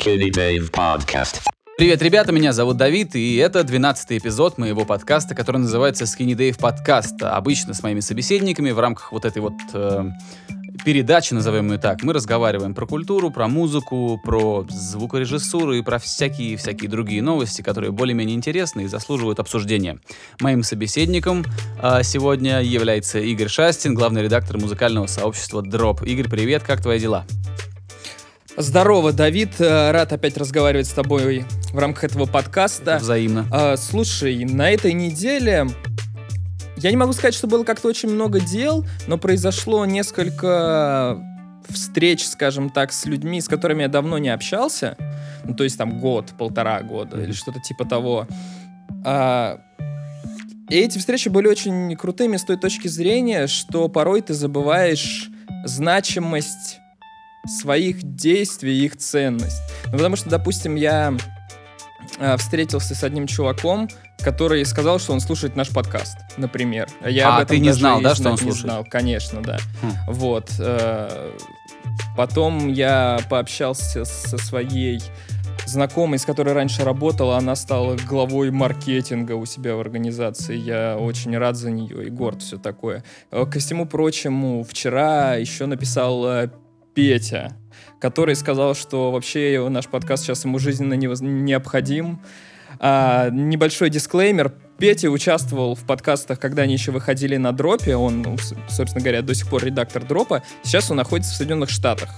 Skinny Dave Podcast. Привет, ребята, меня зовут Давид, и это 12 эпизод моего подкаста, который называется Skinny Dave Podcast. Обычно с моими собеседниками в рамках вот этой вот э, передачи, назовем ее так, мы разговариваем про культуру, про музыку, про звукорежиссуру и про всякие-всякие другие новости, которые более-менее интересны и заслуживают обсуждения. Моим собеседником э, сегодня является Игорь Шастин, главный редактор музыкального сообщества Drop. Игорь, привет, как твои дела? Здорово, Давид. Э, рад опять разговаривать с тобой в рамках этого подкаста. Взаимно. А, слушай, на этой неделе я не могу сказать, что было как-то очень много дел, но произошло несколько встреч, скажем так, с людьми, с которыми я давно не общался. Ну, то есть там год, полтора года или что-то типа того. А, и эти встречи были очень крутыми с той точки зрения, что порой ты забываешь значимость своих действий их ценность. Ну, потому что, допустим, я э, встретился с одним чуваком, который сказал, что он слушает наш подкаст, например. Я а, ты не знал, да, что он слушает? Не знал, конечно, да. Хм. Вот. Э, потом я пообщался со своей знакомой, с которой раньше работала, она стала главой маркетинга у себя в организации. Я очень рад за нее и горд, все такое. Э, ко всему прочему, вчера еще написал э, Петя, который сказал, что вообще наш подкаст сейчас ему жизненно необходим. А, небольшой дисклеймер. Петя участвовал в подкастах, когда они еще выходили на дропе. Он, ну, собственно говоря, до сих пор редактор дропа. Сейчас он находится в Соединенных Штатах.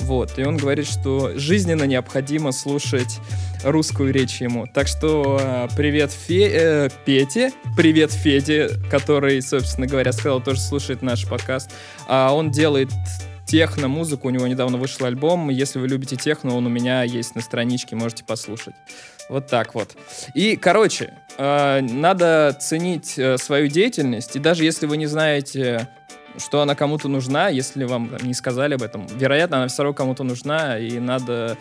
Вот, и он говорит, что жизненно необходимо слушать русскую речь ему. Так что э, привет Фе э, Пете, привет Феде, который, собственно говоря, сказал, тоже слушает наш подкаст. А он делает техно-музыку. У него недавно вышел альбом. Если вы любите техно, он у меня есть на страничке, можете послушать. Вот так вот. И, короче, э, надо ценить э, свою деятельность. И даже если вы не знаете, что она кому-то нужна, если вам там, не сказали об этом, вероятно, она все равно кому-то нужна, и надо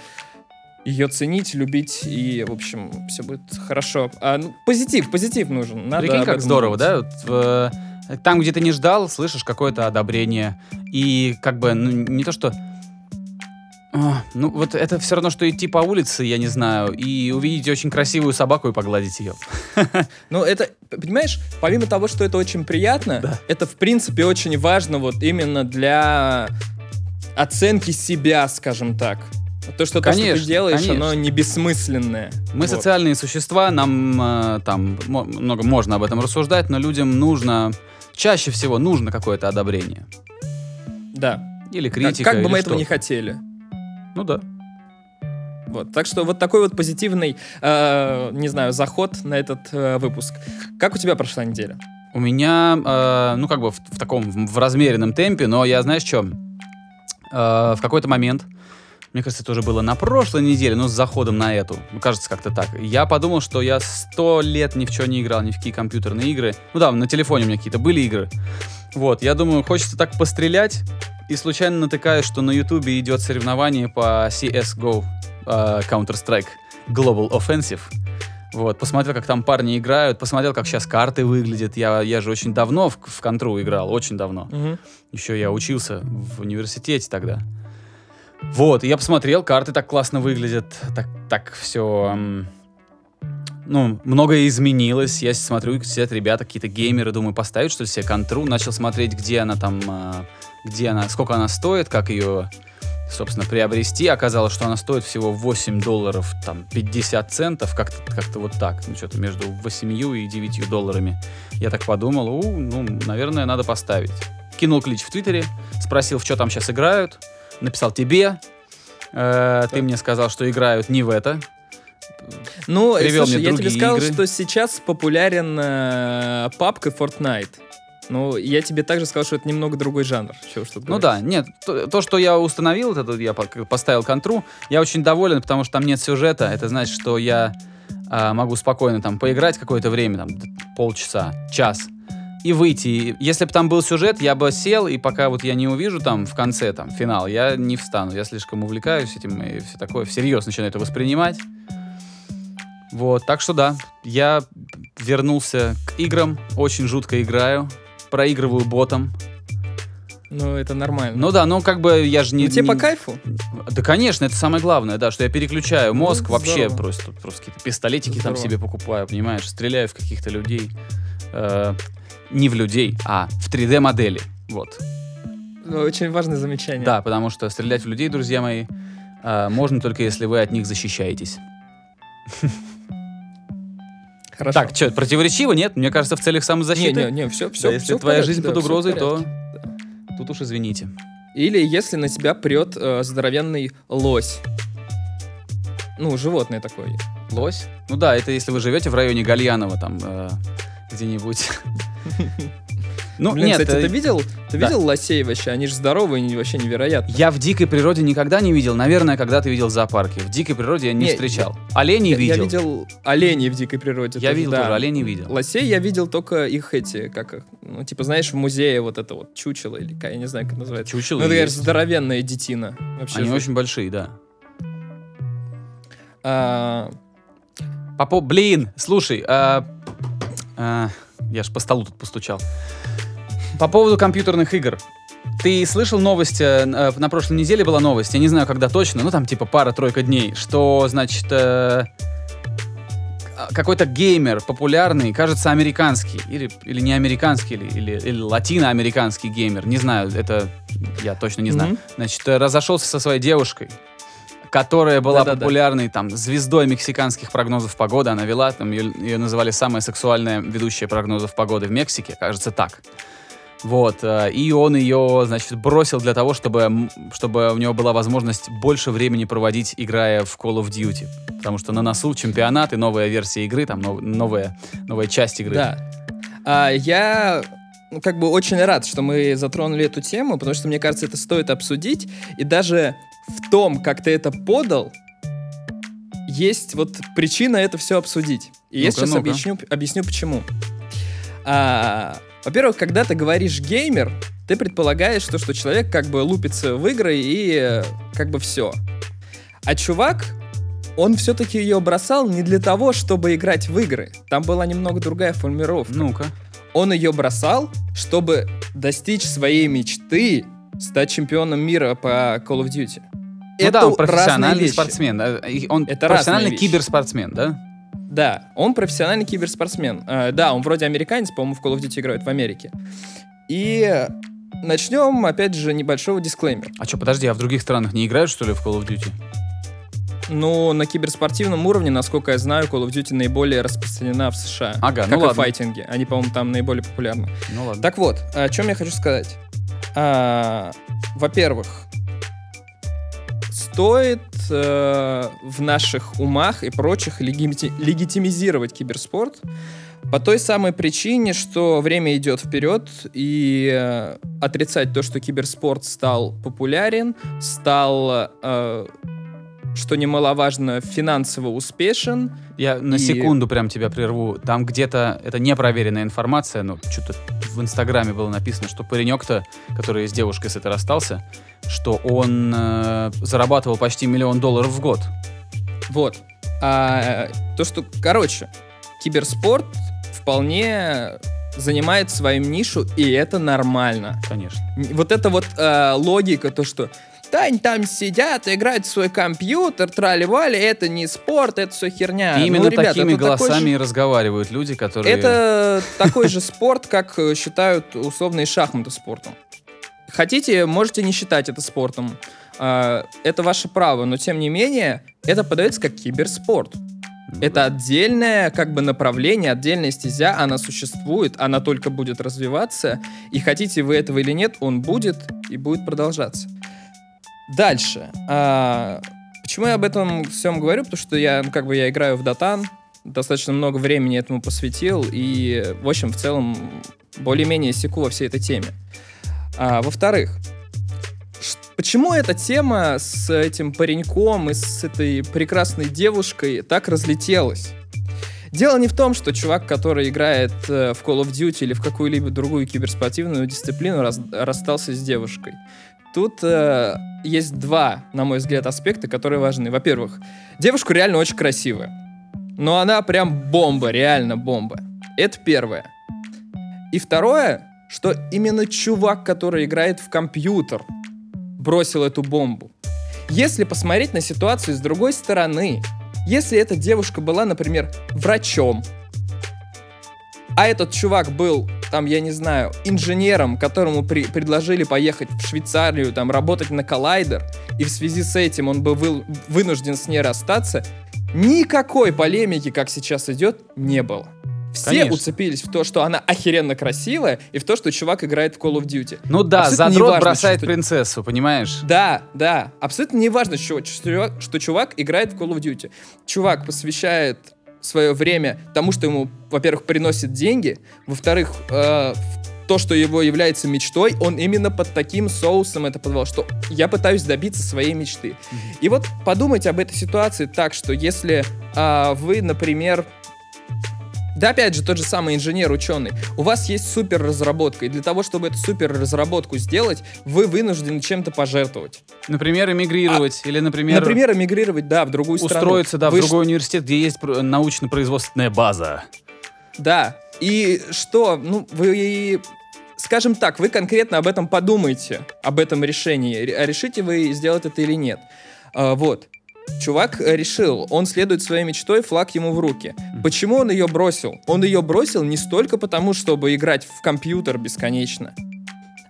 ее ценить, любить, и, в общем, все будет хорошо. А, ну, позитив, позитив нужен. Надо Прикинь, как здорово, думать. да? Вот, э, там, где ты не ждал, слышишь какое-то одобрение. И как бы, ну, не то что... ну, вот это все равно, что идти по улице, я не знаю, и увидеть очень красивую собаку и погладить ее. Ну, это, понимаешь, помимо того, что это очень приятно, да. это, в принципе, очень важно вот именно для оценки себя, скажем так. То, что, конечно, то, что ты делаешь, конечно. оно не бессмысленное. Мы вот. социальные существа, нам э, там много можно об этом рассуждать, но людям нужно чаще всего нужно какое-то одобрение. Да. Или критика. Как, как бы мы этого не хотели. Ну да. Вот, так что вот такой вот позитивный, э, не знаю, заход на этот э, выпуск. Как у тебя прошла неделя? У меня, э, ну как бы в, в таком в размеренном темпе, но я знаешь что? Э, в какой-то момент, мне кажется, это уже было на прошлой неделе, но с заходом на эту, ну, кажется, как-то так. Я подумал, что я сто лет ни в чем не играл, ни в какие компьютерные игры. Ну да, на телефоне у меня какие-то были игры. Вот, я думаю, хочется так пострелять, и случайно натыкаюсь, что на ютубе идет соревнование по CSGO, uh, Counter-Strike Global Offensive. Вот, посмотрел, как там парни играют, посмотрел, как сейчас карты выглядят. Я, я же очень давно в, в контру играл, очень давно. Угу. Еще я учился в университете тогда. Вот, я посмотрел, карты так классно выглядят, так, так все... Ну, многое изменилось. Я смотрю, сидят ребята, какие-то геймеры, думаю, поставить что ли себе контру. Начал смотреть, где она там, а, где она, сколько она стоит, как ее, собственно, приобрести. Оказалось, что она стоит всего 8 долларов, там, 50 центов, как-то как вот так. Ну, что-то между 8 и 9 долларами. Я так подумал, у, ну, наверное, надо поставить. Кинул клич в Твиттере, спросил, в что там сейчас играют написал тебе, э, ты мне сказал, что играют не в это. Ну, Привел слушай, мне я тебе сказал, игры. что сейчас популярен э, папка Fortnite. Ну, я тебе также сказал, что это немного другой жанр. Чего что ну да, нет, то, то, что я установил, это я поставил контру, я очень доволен, потому что там нет сюжета. Это значит, что я э, могу спокойно там поиграть какое-то время, там полчаса, час и выйти. Если бы там был сюжет, я бы сел, и пока вот я не увижу там в конце, там, финал, я не встану. Я слишком увлекаюсь этим и все такое, всерьез начинаю это воспринимать. Вот, так что да, я вернулся к играм, очень жутко играю, проигрываю ботом. Ну, это нормально. Ну да, ну как бы я же не... Ну, тебе не- по кайфу? Да, конечно, это самое главное, да, что я переключаю мозг Ну, вообще здорово. просто, просто какие-то пистолетики там Здорово. себе покупаю, понимаешь, стреляю в каких-то людей. Э, не в людей, а в 3D-модели. Вот. Ну, Очень важное замечание. Да, потому что стрелять в людей, друзья мои, э, можно только если вы от них защищаетесь. Хорошо. Так, что, противоречиво, нет? Мне кажется, в целях не, самозащиты. не, не, все, все, Да, если твоя жизнь под угрозой, то тут уж извините. Или если на тебя прет э, здоровенный лось. Ну, животное такое. Лось? Ну да, это если вы живете в районе Гальянова, там, э, где-нибудь. Ну, Блин, нет, кстати, э, ты видел, ты да. видел лосей вообще? Они же здоровые, они вообще невероятно. Я в дикой природе никогда не видел. Наверное, когда ты видел в зоопарке. В дикой природе я не, Не, встречал. Оленей я, я видел. видел оленей в дикой природе. Я тоже, видел да. тоже, оленей видел. Лосей я видел только их эти, как их, ну, типа, знаешь, в музее вот это вот чучело или я не знаю, как называется. Чучело Ну, это, конечно, здоровенная детина. Вообще Они жуть. очень большие, да. А, Попо... Блин, слушай, а, а, я ж по столу тут постучал. По поводу компьютерных игр. Ты слышал новость, э, э, на прошлой неделе была новость, я не знаю, когда точно, ну там типа пара-тройка дней, что, значит, э, какой-то геймер популярный, кажется, американский, или, или не американский, или, или, или латиноамериканский геймер, не знаю, это я точно не знаю. Мгм. Значит, разошелся со своей девушкой, которая была Да-да-да. популярной там звездой мексиканских прогнозов погоды. Она вела, там ее, ее называли самая сексуальная ведущая прогнозов погоды в Мексике, кажется, так. Вот, э, и он ее, значит, бросил для того, чтобы, чтобы у него была возможность больше времени проводить, играя в Call of Duty. Потому что на носу чемпионат и новая версия игры, там нов- новая, новая часть игры. Да. А, я ну, как бы очень рад, что мы затронули эту тему, потому что, мне кажется, это стоит обсудить. И даже в том, как ты это подал, есть вот причина это все обсудить. И я Ну-ка, сейчас ну-ка. объясню, объясню почему. А, во-первых, когда ты говоришь геймер, ты предполагаешь то, что человек как бы лупится в игры и э, как бы все. А чувак, он все-таки ее бросал не для того, чтобы играть в игры. Там была немного другая формулировка. Ну-ка. Он ее бросал, чтобы достичь своей мечты стать чемпионом мира по Call of Duty. Ну да, он профессиональный спортсмен. Он Это профессиональный вещи. киберспортсмен, да? Да, он профессиональный киберспортсмен. Э, да, он вроде американец, по-моему, в Call of Duty играет в Америке. И начнем, опять же, небольшого дисклеймера. А что, подожди, а в других странах не играют, что ли, в Call of Duty? Ну, на киберспортивном уровне, насколько я знаю, Call of Duty наиболее распространена в США. Ага, как ну и ладно. файтинги. Они, по-моему, там наиболее популярны. Ну ладно. Так вот, о чем я хочу сказать. А, во-первых, стоит э, в наших умах и прочих легити- легитимизировать киберспорт по той самой причине, что время идет вперед, и э, отрицать то, что киберспорт стал популярен, стал, э, что немаловажно, финансово успешен, Я на И- секунду прям тебя прерву. Там где-то, это непроверенная информация, но что-то в Инстаграме было написано, что паренек-то, который с девушкой с этой расстался, что он э, зарабатывал почти миллион долларов в год. Вот. А, то, что, короче, киберспорт вполне занимает свою нишу, и это нормально. Конечно. Вот эта вот э, логика, то, что да, они там сидят, играют в свой компьютер, трали-вали, это не спорт, это все херня. И именно Ну, ребят, такими голосами же- и разговаривают люди, которые... Это такой же спорт, как э, считают условные шахматы спортом. Хотите, можете не считать это спортом. А, Это ваше право, но тем не менее, это подается как киберспорт. Ну Это отдельное как бы направление, отдельная стезя, она существует, она только будет развиваться, и хотите вы этого или нет, он будет и будет продолжаться. Дальше. А, почему я об этом всем говорю? Потому что я, ну, как бы, я играю в Дотан, достаточно много времени этому посвятил, и, в общем, в целом, более-менее секу во всей этой теме. А, во-вторых, почему эта тема с этим пареньком и с этой прекрасной девушкой так разлетелась? Дело не в том, что чувак, который играет э, в Call of Duty или в какую-либо другую киберспортивную дисциплину, раз- расстался с девушкой. Тут э, есть два, на мой взгляд, аспекта, которые важны. Во-первых, девушка реально очень красивая. Но она прям бомба, реально бомба. Это первое. И второе, что именно чувак, который играет в компьютер, бросил эту бомбу. Если посмотреть на ситуацию с другой стороны, если эта девушка была, например, врачом, а этот чувак был, там, я не знаю, инженером, которому при предложили поехать в Швейцарию, там, работать на коллайдер, и в связи с этим он был вы- вынужден с ней расстаться, никакой полемики, как сейчас идет, не было. Все Конечно. уцепились в то, что она охеренно красивая, и в то, что чувак играет в Call of Duty. Ну да, Абсолютно задрот неважно, бросает что- принцессу, понимаешь? Да, да. Абсолютно не важно, что, что, чувак играет в Call of Duty. Чувак посвящает свое время тому, что ему, во-первых, приносит деньги, во-вторых, э, то, что его является мечтой, он именно под таким соусом это подавал, что я пытаюсь добиться своей мечты. И вот подумайте об этой ситуации так, что если а, вы, например, да, опять же, тот же самый инженер, ученый. У вас есть супер разработка, и для того, чтобы эту супер разработку сделать, вы вынуждены чем-то пожертвовать. Например, эмигрировать, или, например, Например, эмигрировать, да, в другую страну. устроиться, да, в Вы ш- другой университет, где есть пр- научно-производственная база. Да. И что, ну, вы, скажем так, вы конкретно об этом подумайте, об этом решении. Ре- Решите вы сделать это или нет. А, вот. Чувак э, решил, он следует своей мечтой, флаг ему в руки. Почему он ее бросил? Он ее бросил не столько потому, чтобы играть в компьютер бесконечно,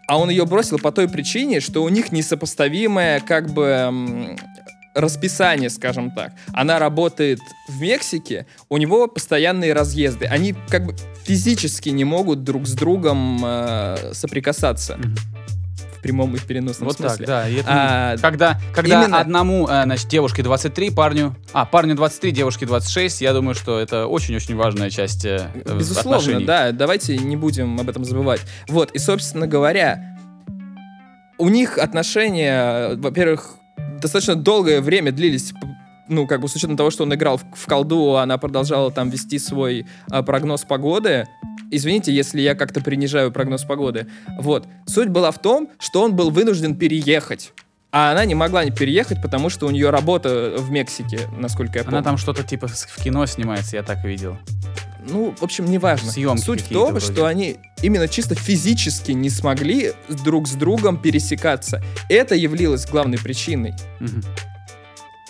а он ее бросил по той причине, что у них несопоставимое как бы расписание, скажем так. Она работает в Мексике, у него постоянные разъезды. Они как бы физически не могут друг с другом э, соприкасаться. Мгм. В прямом и в переносном Вот так, смысле. да. и это А, Когда, когда именно- одному, э, значит, девушке 23, парню... А, парню 23, девушке 26, я думаю, что это очень-очень важная часть э, э, Безусловно, отношений. да, давайте не будем об этом забывать. Вот, и, собственно говоря, у них отношения, во-первых, достаточно долгое время длились, ну, как бы с учетом того, что он играл в, в колду, она продолжала там вести свой а, прогноз погоды. Извините, если я как-то принижаю прогноз погоды. Вот. Суть была в том, что он был вынужден переехать. А она не могла не переехать, потому что у нее работа в Мексике, насколько я помню. Она там что-то типа в кино снимается, я так видел. Ну, в общем, неважно. Съемки Суть в том, вроде. что они именно чисто физически не смогли друг с другом пересекаться. Это явилось главной причиной. Мгм.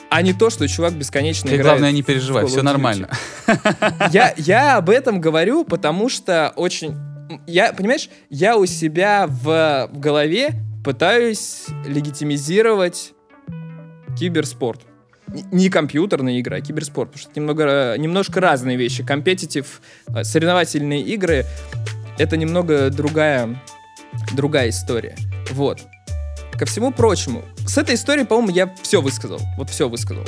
А не то, что чувак бесконечно Ты, играет. главное, не переживай, все нормально. Я, я об этом говорю, потому что очень... Я, понимаешь, я у себя в, в голове пытаюсь легитимизировать киберспорт. Не компьютерная игра, а киберспорт. Потому что это немного, немножко разные вещи. Компетитив, э, соревновательные игры — это немного другая, другая история. Вот. Ко всему прочему, с этой историей, по-моему, я все высказал. Вот все высказал.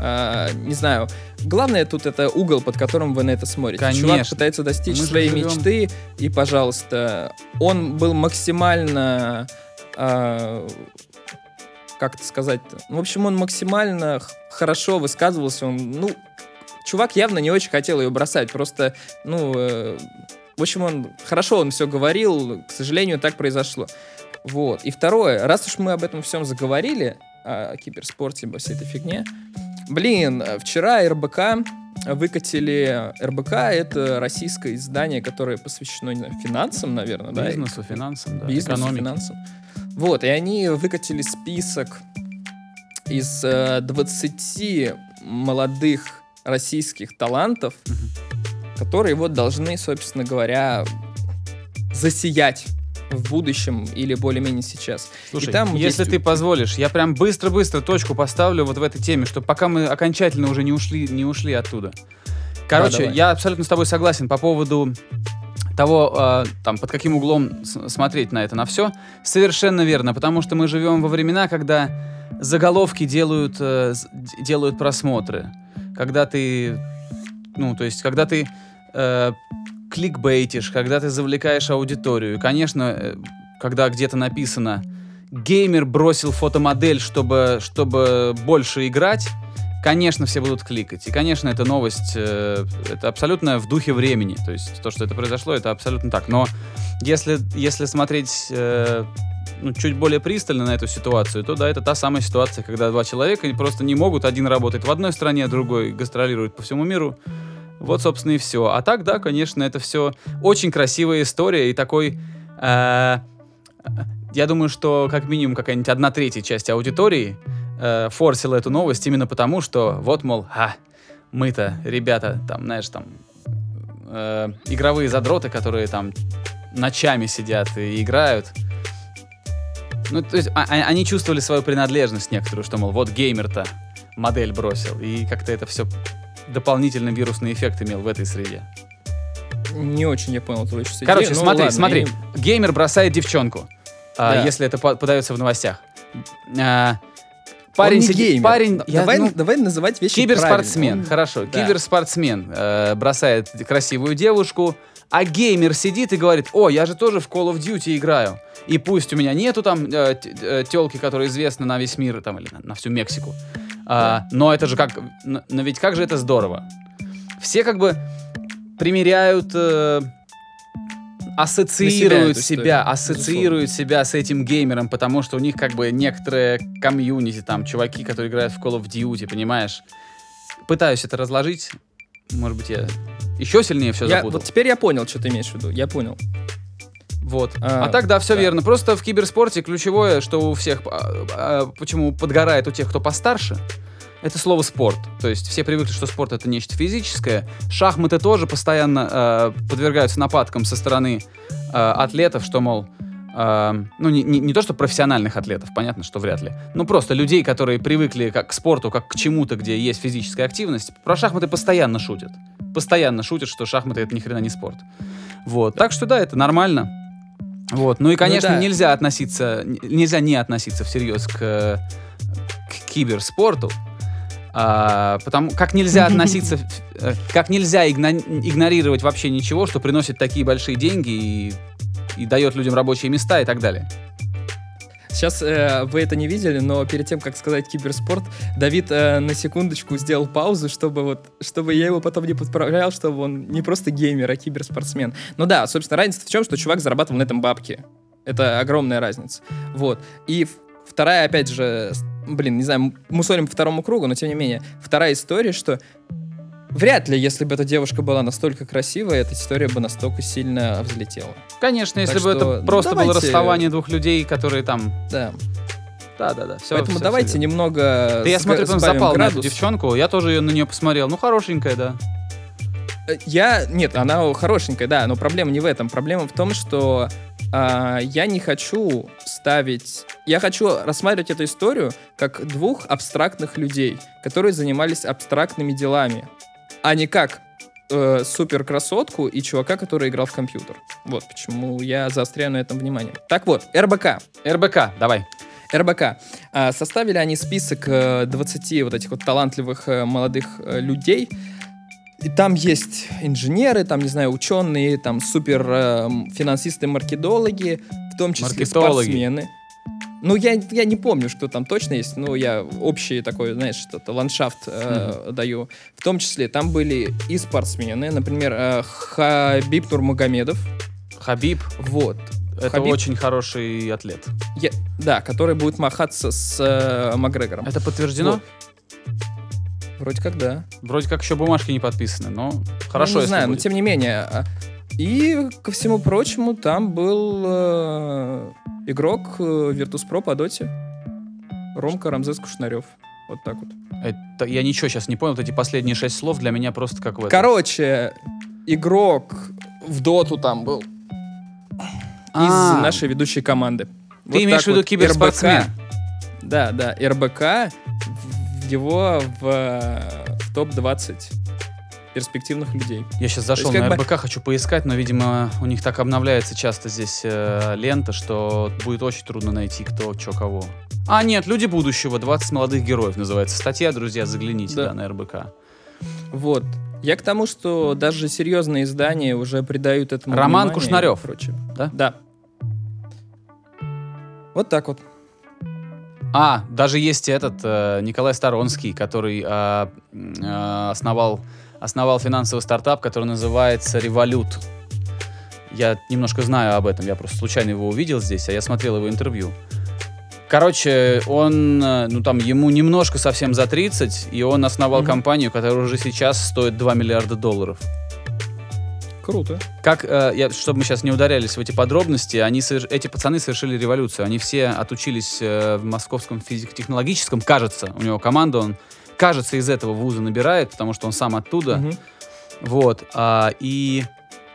А, не знаю. Главное тут это угол, под которым вы на это смотрите. Чувак Конечно. пытается достичь Мы своей живем- мечты, и, пожалуйста, он был максимально... а, как это сказать-то? Ну, в общем, он максимально хорошо высказывался. Он, ну, чувак явно не очень хотел ее бросать. Просто, ну, э, в общем, он хорошо он все говорил. К сожалению, так произошло. Вот. И второе, раз уж мы об этом всем заговорили, о киберспорте, обо всей этой фигне, блин, вчера РБК выкатили... РБК — это российское издание, которое посвящено, знаю, финансам, наверное, да? Бизнесу, финансам, да, бизнесу, экономике. финансам. Вот, и они выкатили список из э, 20 молодых российских талантов, которые вот должны, собственно говоря, засиять в будущем или более-менее сейчас. Слушай, И там если есть- ты позволишь, я прям быстро-быстро точку поставлю вот в этой теме, чтобы пока мы окончательно уже не ушли, не ушли оттуда. Короче, давай. я абсолютно с тобой согласен по поводу того, э, там, под каким углом смотреть на это, на все. Совершенно верно, потому что мы живем во времена, когда заголовки делают, э, делают просмотры. Когда ты, ну, то есть, когда ты э, кликбейтишь, когда ты завлекаешь аудиторию. Конечно, э, когда где-то написано «геймер бросил фотомодель, чтобы, чтобы больше играть», конечно, все будут кликать. И, конечно, эта новость, э, это абсолютно в духе времени. То есть то, что это произошло, это абсолютно так. Но если, если смотреть э, ну, чуть более пристально на эту ситуацию, то да, это та самая ситуация, когда два человека просто не могут, один работает в одной стране, а другой гастролирует по всему миру. Вот, собственно, и все. А так, да, конечно, это все очень красивая история и такой Э, Я думаю, что как минимум какая-нибудь одна третья часть аудитории э, форсила эту новость именно потому, что вот, мол, а, мы-то, ребята, там, знаешь, там, э, игровые задроты, которые там ночами сидят и играют. Ну, то есть а- а- они чувствовали свою принадлежность некоторую, что, мол, вот геймер-то модель бросил. И как-то это все дополнительный вирусный эффект имел в этой среде. Не очень я понял твою сейчас Короче, идею, ну смотри, ладно, смотри. и- Геймер бросает девчонку, а, Да. если это по- подается в новостях. А, парень Он не сидит- геймер. Парень, я, давай, ну, давай называть вещи киберспортсмен. Он- хорошо, да. киберспортсмен э, бросает красивую девушку, а геймер сидит и говорит, о, я же тоже в Call of Duty играю. И пусть у меня нету там э, телки, которые известны на весь мир там, или на, на всю Мексику, а, но это же как, но ведь как же это здорово. Все как бы примеряют, э, ассоциируют себя, историю, ассоциируют себя с этим геймером, потому что у них как бы некоторые комьюнити, там, чуваки, которые играют в Call of Duty, понимаешь? Пытаюсь это разложить. Может быть, я еще сильнее все Я, запутал. вот теперь я понял, что ты имеешь в виду. Я понял. Вот. А, А, так, да, все да. верно. Просто в киберспорте ключевое, что у всех, а, а, почему подгорает у тех, кто постарше, это слово спорт. То есть все привыкли, что спорт это нечто физическое. Шахматы тоже постоянно э, подвергаются нападкам со стороны э, атлетов, что, мол, э, ну, не, не- не то, что профессиональных атлетов, понятно, что вряд ли. Ну, просто людей, которые привыкли как к спорту, как к чему-то, где есть физическая активность. Про шахматы постоянно шутят. Постоянно шутят, что шахматы это ни хрена не спорт. Вот. Так что да, это нормально. Вот. Ну и, конечно, да. нельзя относиться, нельзя не относиться всерьез к, к киберспорту. А, потому как нельзя относиться, э, как нельзя игно- игнорировать вообще ничего, что приносит такие большие деньги и, и дает людям рабочие места и так далее. Сейчас э, вы это не видели, но перед тем, как сказать киберспорт, Давид э, на секундочку сделал паузу, чтобы вот, чтобы я его потом не подправлял, чтобы он не просто геймер, а киберспортсмен. Ну да, собственно, разница в чем, что чувак зарабатывал на этом бабки. Это огромная разница. Вот. И вторая, опять же, блин, не знаю, м- мусолим по второму кругу, но тем не менее, вторая история, что вряд ли, если бы эта девушка была настолько красивая, эта история бы настолько сильно взлетела. Конечно, если Так бы что это просто было давайте- расставание двух людей, которые там... Да. Да, да, да. Всё, Поэтому всё, давайте верно. немного. Да я смотрю, сбавим запал на эту градус. девчонку. Я тоже ее на нее посмотрел. Ну, хорошенькая, да. Э, Я. Нет, она хорошенькая, да, но проблема не в этом. Проблема в том, что а, я не хочу ставить. Я хочу рассматривать эту историю как двух абстрактных людей, которые занимались абстрактными делами, а не как э, супер красотку и чувака, который играл в компьютер. Вот почему я заостряю на этом внимание. Так вот, РБК. РБК, давай. РБК. А, Составили они список э, 20 вот этих вот талантливых э, молодых э, людей. И там есть инженеры, там, не знаю, ученые, там супер э, м, финансисты, маркетологи, в том числе Маркетологи. спортсмены. Ну, я, я не помню, что там точно есть, но я общий такой, знаешь, что-то, ландшафт э, даю. В том числе там были и спортсмены, например, э, Хабиб Нурмагомедов, Хабиб. вот. Это Хабиб? очень хороший атлет. Я- да, который будет махаться с э, Макгрегором. Это подтверждено? Вот. Вроде как да. Вроде как еще бумажки не подписаны, но хорошо, ну, не знаю, но будет. тем не менее. а, И, ко всему прочему, там был э, игрок э, Virtus.pro по доте. Ромка Рамзес Кушнарев. Вот так вот. Это- я ничего сейчас не понял, вот эти последние шесть слов для меня просто как в этом. Короче, игрок в доту там был А, из нашей ведущей команды. Ты имеешь в виду киберспортсмен? РБК. Да, да, РБК его в, э, в топ-20 перспективных людей. Я сейчас зашел есть на как бы- РБК, хочу поискать, но, видимо, у них так обновляется часто здесь э, лента, что будет очень трудно найти, кто, чё, кого. А, нет, «Люди будущего», 20 молодых героев называется статья, друзья, загляните, да, Да. на РБК. Вот. Я к тому, что даже серьезные издания уже придают этому Роман внимание Кушнарев. прочее. Да? Да. Вот так вот. А, даже есть этот э, Николай Сторонский, который э, э, основал, основал финансовый стартап, который называется «Револют». Я немножко знаю об этом, я просто случайно его увидел здесь, а я смотрел его интервью. Короче, он, э, ну там, ему немножко совсем за 30, и он основал Мгм. компанию, которая уже сейчас стоит 2 миллиарда долларов. Круто. Как, э, я, чтобы мы сейчас не ударялись в эти подробности, они, эти пацаны совершили революцию. Они все отучились э, в Московском физико-технологическом, кажется, у него команда, он, кажется, из этого вуза набирает, потому что он сам оттуда. Мгм. Вот. а, и,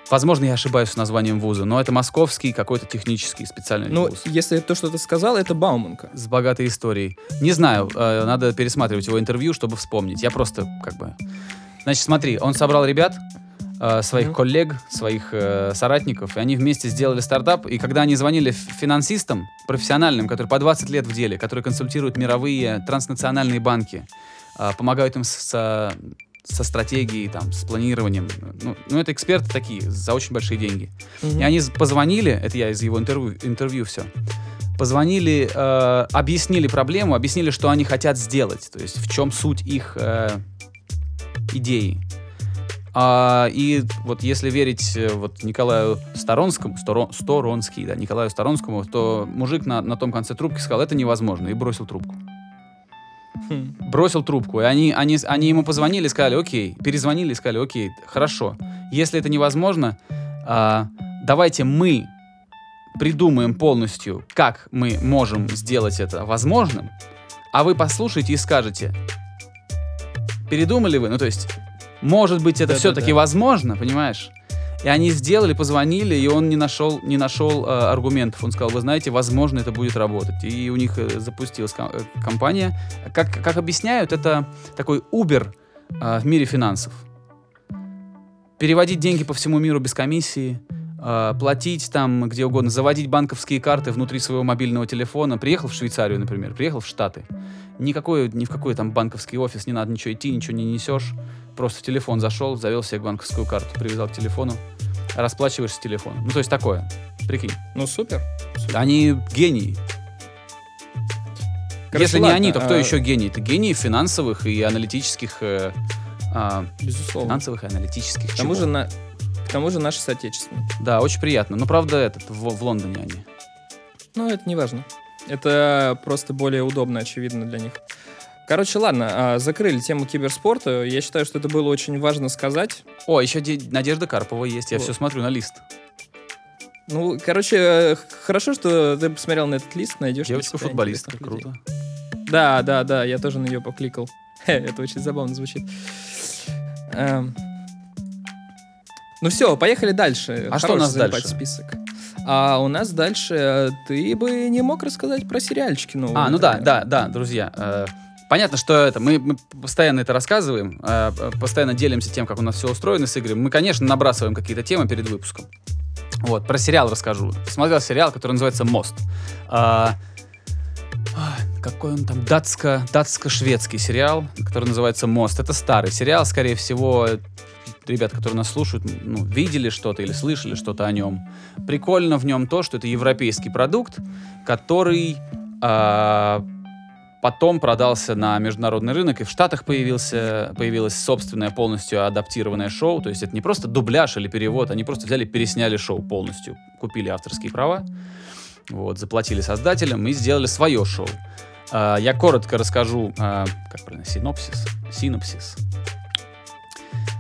возможно, я ошибаюсь с названием вуза, но это московский какой-то технический специальный Ну, вуз. если то, что ты сказал, это Бауманка. С богатой историей. Не знаю, э, надо пересматривать его интервью, чтобы вспомнить. Я просто как бы... Значит, смотри, он собрал ребят, э, своих Мгм. коллег, своих э, соратников, и они вместе сделали стартап. И когда они звонили финансистам, профессиональным, которые по 20 лет в деле, которые консультируют мировые транснациональные банки, помогают им со, со стратегией, там, с планированием. Ну, ну, это эксперты такие, за очень большие деньги. Мгм. И они позвонили, это я из его интервью, интервью все, позвонили, э, объяснили проблему, объяснили, что они хотят сделать, то есть в чем суть их э, идеи. А, и вот если верить э, вот Николаю Сторонскому, Сторо- Сторонский, да, Николаю Сторонскому, то мужик на, на том конце трубки сказал, это невозможно, и бросил трубку. Хм. Бросил трубку, и они, они, они ему позвонили сказали, окей, перезвонили сказали, окей, хорошо, если это невозможно, а, давайте мы придумаем полностью, как мы можем сделать это возможным, а вы послушайте и скажете, передумали вы, ну то есть, может быть, это Да-да-да. все-таки возможно, понимаешь? И они сделали, позвонили, и он не нашел, не нашел э, аргументов. Он сказал, вы знаете, возможно, это будет работать. И у них э, запустилась э, компания. Как, как объясняют, это такой Uber э, в мире финансов. Переводить деньги по всему миру без комиссии, платить там где угодно, заводить банковские карты внутри своего мобильного телефона. Приехал в Швейцарию, например, приехал в Штаты. Никакой, ни в какой там банковский офис, не надо ничего идти, ничего не несешь. Просто в телефон зашел, завел себе банковскую карту, привязал к телефону, расплачиваешься с телефона. Ну, то есть такое. Прикинь. Ну, супер. Они гении. Короче, Если не ладно, они, то кто а, еще гений? Это гении финансовых и аналитических... э, а, Безусловно. финансовых и аналитических К тому, чего? же на... К тому же наши соотечественники. Да, очень приятно. Но правда этот, в, в Лондоне они. Ну, это не важно. Это просто более удобно, очевидно, для них. Короче, ладно, а, закрыли тему киберспорта. Я считаю, что это было очень важно сказать. О, еще де- Надежда Карпова есть. Я Вот. все смотрю на лист. Ну, короче, хорошо, что ты посмотрел на этот лист, найдешь. Девочка-футболистка, круто. Да, да, да, я тоже на нее покликал. Это очень забавно звучит. Эм. Ну все, поехали дальше. А что Хорош у нас дальше? список. А у нас дальше э, ты бы не мог рассказать про сериальчики новые. А, ну да, например. да, да, друзья. э, Понятно, что это мы, мы постоянно это рассказываем, э, э, постоянно делимся тем, как у нас все устроено с Игорем. Мы, конечно, набрасываем какие-то темы перед выпуском. Вот, про сериал расскажу. Смотрел сериал, который называется «Мост». Ай, какой он там? Датско, датско-шведский сериал, который называется «Мост». Это старый сериал, скорее всего, ребят, которые нас слушают, ну, видели что-то или слышали что-то о нем. Прикольно в нем то, что это европейский продукт, который а, потом продался на международный рынок, и в Штатах появился, появилось собственное полностью адаптированное шоу. То есть это не просто дубляж или перевод, они просто взяли, пересняли шоу полностью, купили авторские права, вот, заплатили создателям и сделали свое шоу. А, я коротко расскажу, а, как правильно, синопсис, синопсис.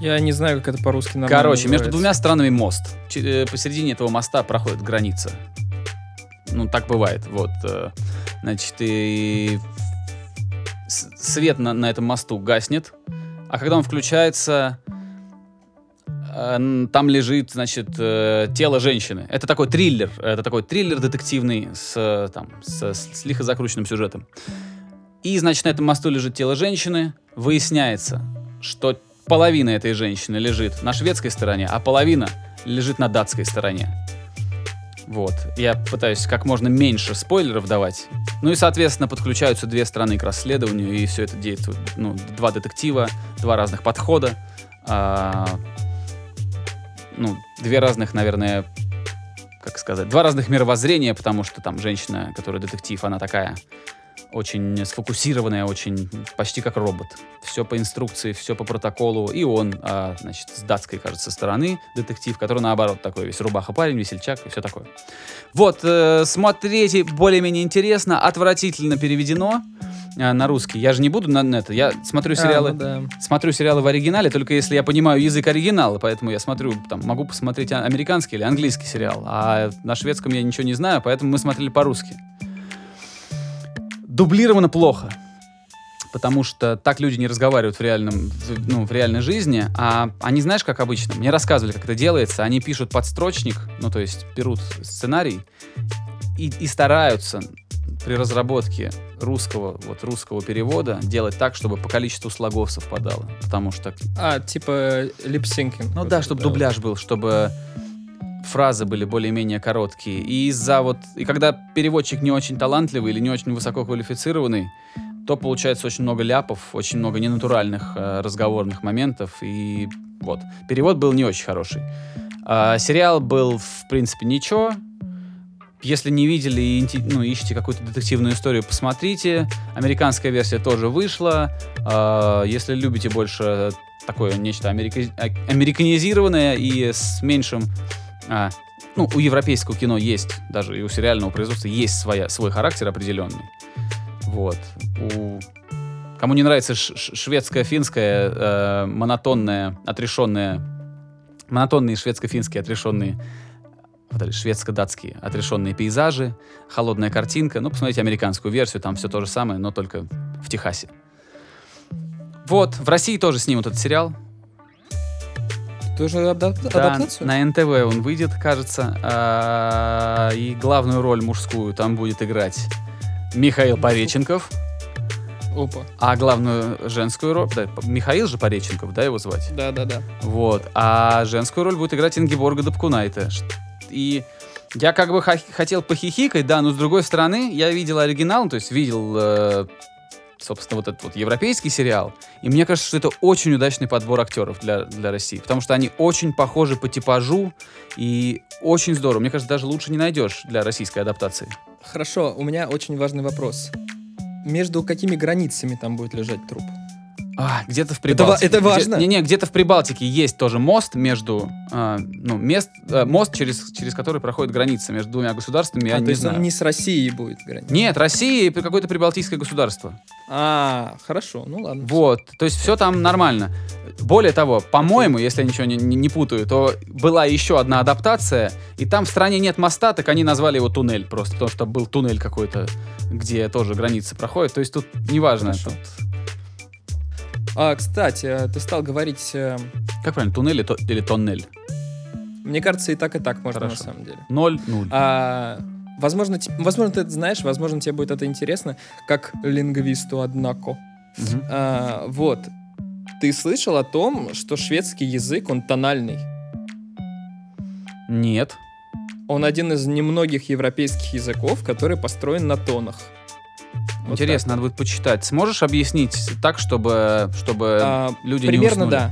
Я не знаю, как это по-русски нормально Короче, между называется. двумя странами мост. Ч- э, Посередине этого моста проходит граница. Ну, так бывает. Вот. э, Значит, и свет на, на этом мосту гаснет, а когда он включается, э, там лежит, значит, тело женщины. Это такой триллер. Это такой триллер детективный с, там, с, с лихо закрученным сюжетом. И, значит, на этом мосту лежит тело женщины. Выясняется, что половина этой женщины лежит на шведской стороне, а половина лежит на датской стороне. Вот. Я пытаюсь как можно меньше спойлеров давать. Ну и, соответственно, подключаются две стороны к расследованию, и все это действует. Ну, два детектива, два разных подхода. а, ну, две разных, наверное, как сказать, два разных мировоззрения, потому что там женщина, которая детектив, она такая очень сфокусированная, очень почти как робот. Все по инструкции, все по протоколу. И он, а, значит, с датской, кажется, стороны детектив, который наоборот такой весь рубаха парень, весельчак и все такое. Вот, э, смотреть более-менее интересно, отвратительно переведено. а, на русский, я же не буду на, на это. Я смотрю сериалы, А, ну да. смотрю сериалы в оригинале, только если я понимаю язык оригинала, поэтому я смотрю, там, могу посмотреть а- американский или английский сериал, а на шведском я ничего не знаю, поэтому мы смотрели по-русски. Дублировано плохо, потому что так люди не разговаривают в реальном, в- ну, в реальной жизни, а они, знаешь, как обычно, мне рассказывали, как это делается, они пишут подстрочник, ну, то есть берут сценарий и, и стараются при разработке русского, вот русского перевода делать так, чтобы по количеству слогов совпадало. Потому что, А, типа липсинкинг. ну да, чтобы дубляж был, чтобы фразы были более-менее короткие. И из-за вот, и когда переводчик не очень талантливый или не очень высококвалифицированный, то получается очень много ляпов, очень много ненатуральных э, разговорных моментов. И вот, перевод был не очень хороший. А, сериал был, в принципе, ничего. Если не видели и ну, ищете какую-то детективную историю, посмотрите. Американская версия тоже вышла. А, Если любите больше такое нечто америка- а- американизированное и с меньшим... а, ну, у европейского кино есть, даже и у сериального производства есть своя, свой характер определенный. Вот. У... Кому не нравится ш- ш- шведское, финское, э, монотонное, отрешенное, монотонные шведско-финские отрешенные шведско-датские отрешенные пейзажи, холодная картинка. Ну, посмотрите американскую версию, там все то же самое, но только в Техасе. Вот, в России тоже снимут этот сериал. Тоже адап- Да, адаптацию? на НТВ он выйдет, кажется. А, И главную роль мужскую там будет играть Михаил Пореченков. Опа. А главную женскую роль... Да, Михаил же Пореченков, да, его звать? Да-да-да. Вот. А женскую роль будет играть Ингеборга Дапкунайте. И я как бы хотел похихикать, да, но с другой стороны, я видел оригинал, то есть видел, э, собственно, вот этот вот европейский сериал. И мне кажется, что это очень удачный подбор актеров для, для России. Потому что они очень похожи по типажу и очень здорово. Мне кажется, даже лучше не найдешь для российской адаптации. Хорошо, у меня очень важный вопрос. Между какими границами там будет лежать труп? А, где-то в Прибалтике. это важно? Не-не, где-то в Прибалтике есть тоже мост между, а, ну, мест, э, мост, через, через который проходит граница между двумя государствами, я А, не то есть знаю. он не с Россией будет граница? Нет, Россия и какое-то прибалтийское государство. А, хорошо, ну ладно. Вот, то есть все там нормально. Более того, по-моему, если я ничего не, не- не путаю, то была еще одна адаптация, и там в стране нет моста, так они назвали его туннель, просто потому что был туннель какой-то, где тоже границы проходят. То есть тут неважно. Хорошо. тут- А, кстати, э, ты стал говорить... э, как правильно, туннель или, то- или тоннель? Мне кажется, и так, и так можно Хорошо. на самом деле. Ноль, нуль. А, возможно, возможно, ты это знаешь, возможно, тебе будет это интересно, как лингвисту, однако. Мгм. А, вот. Ты слышал о том, что шведский язык, он тональный? Нет. Он один из немногих европейских языков, который построен на тонах. Вот Интересно, так. надо будет почитать. Сможешь объяснить так, чтобы, чтобы А, люди не примерно да.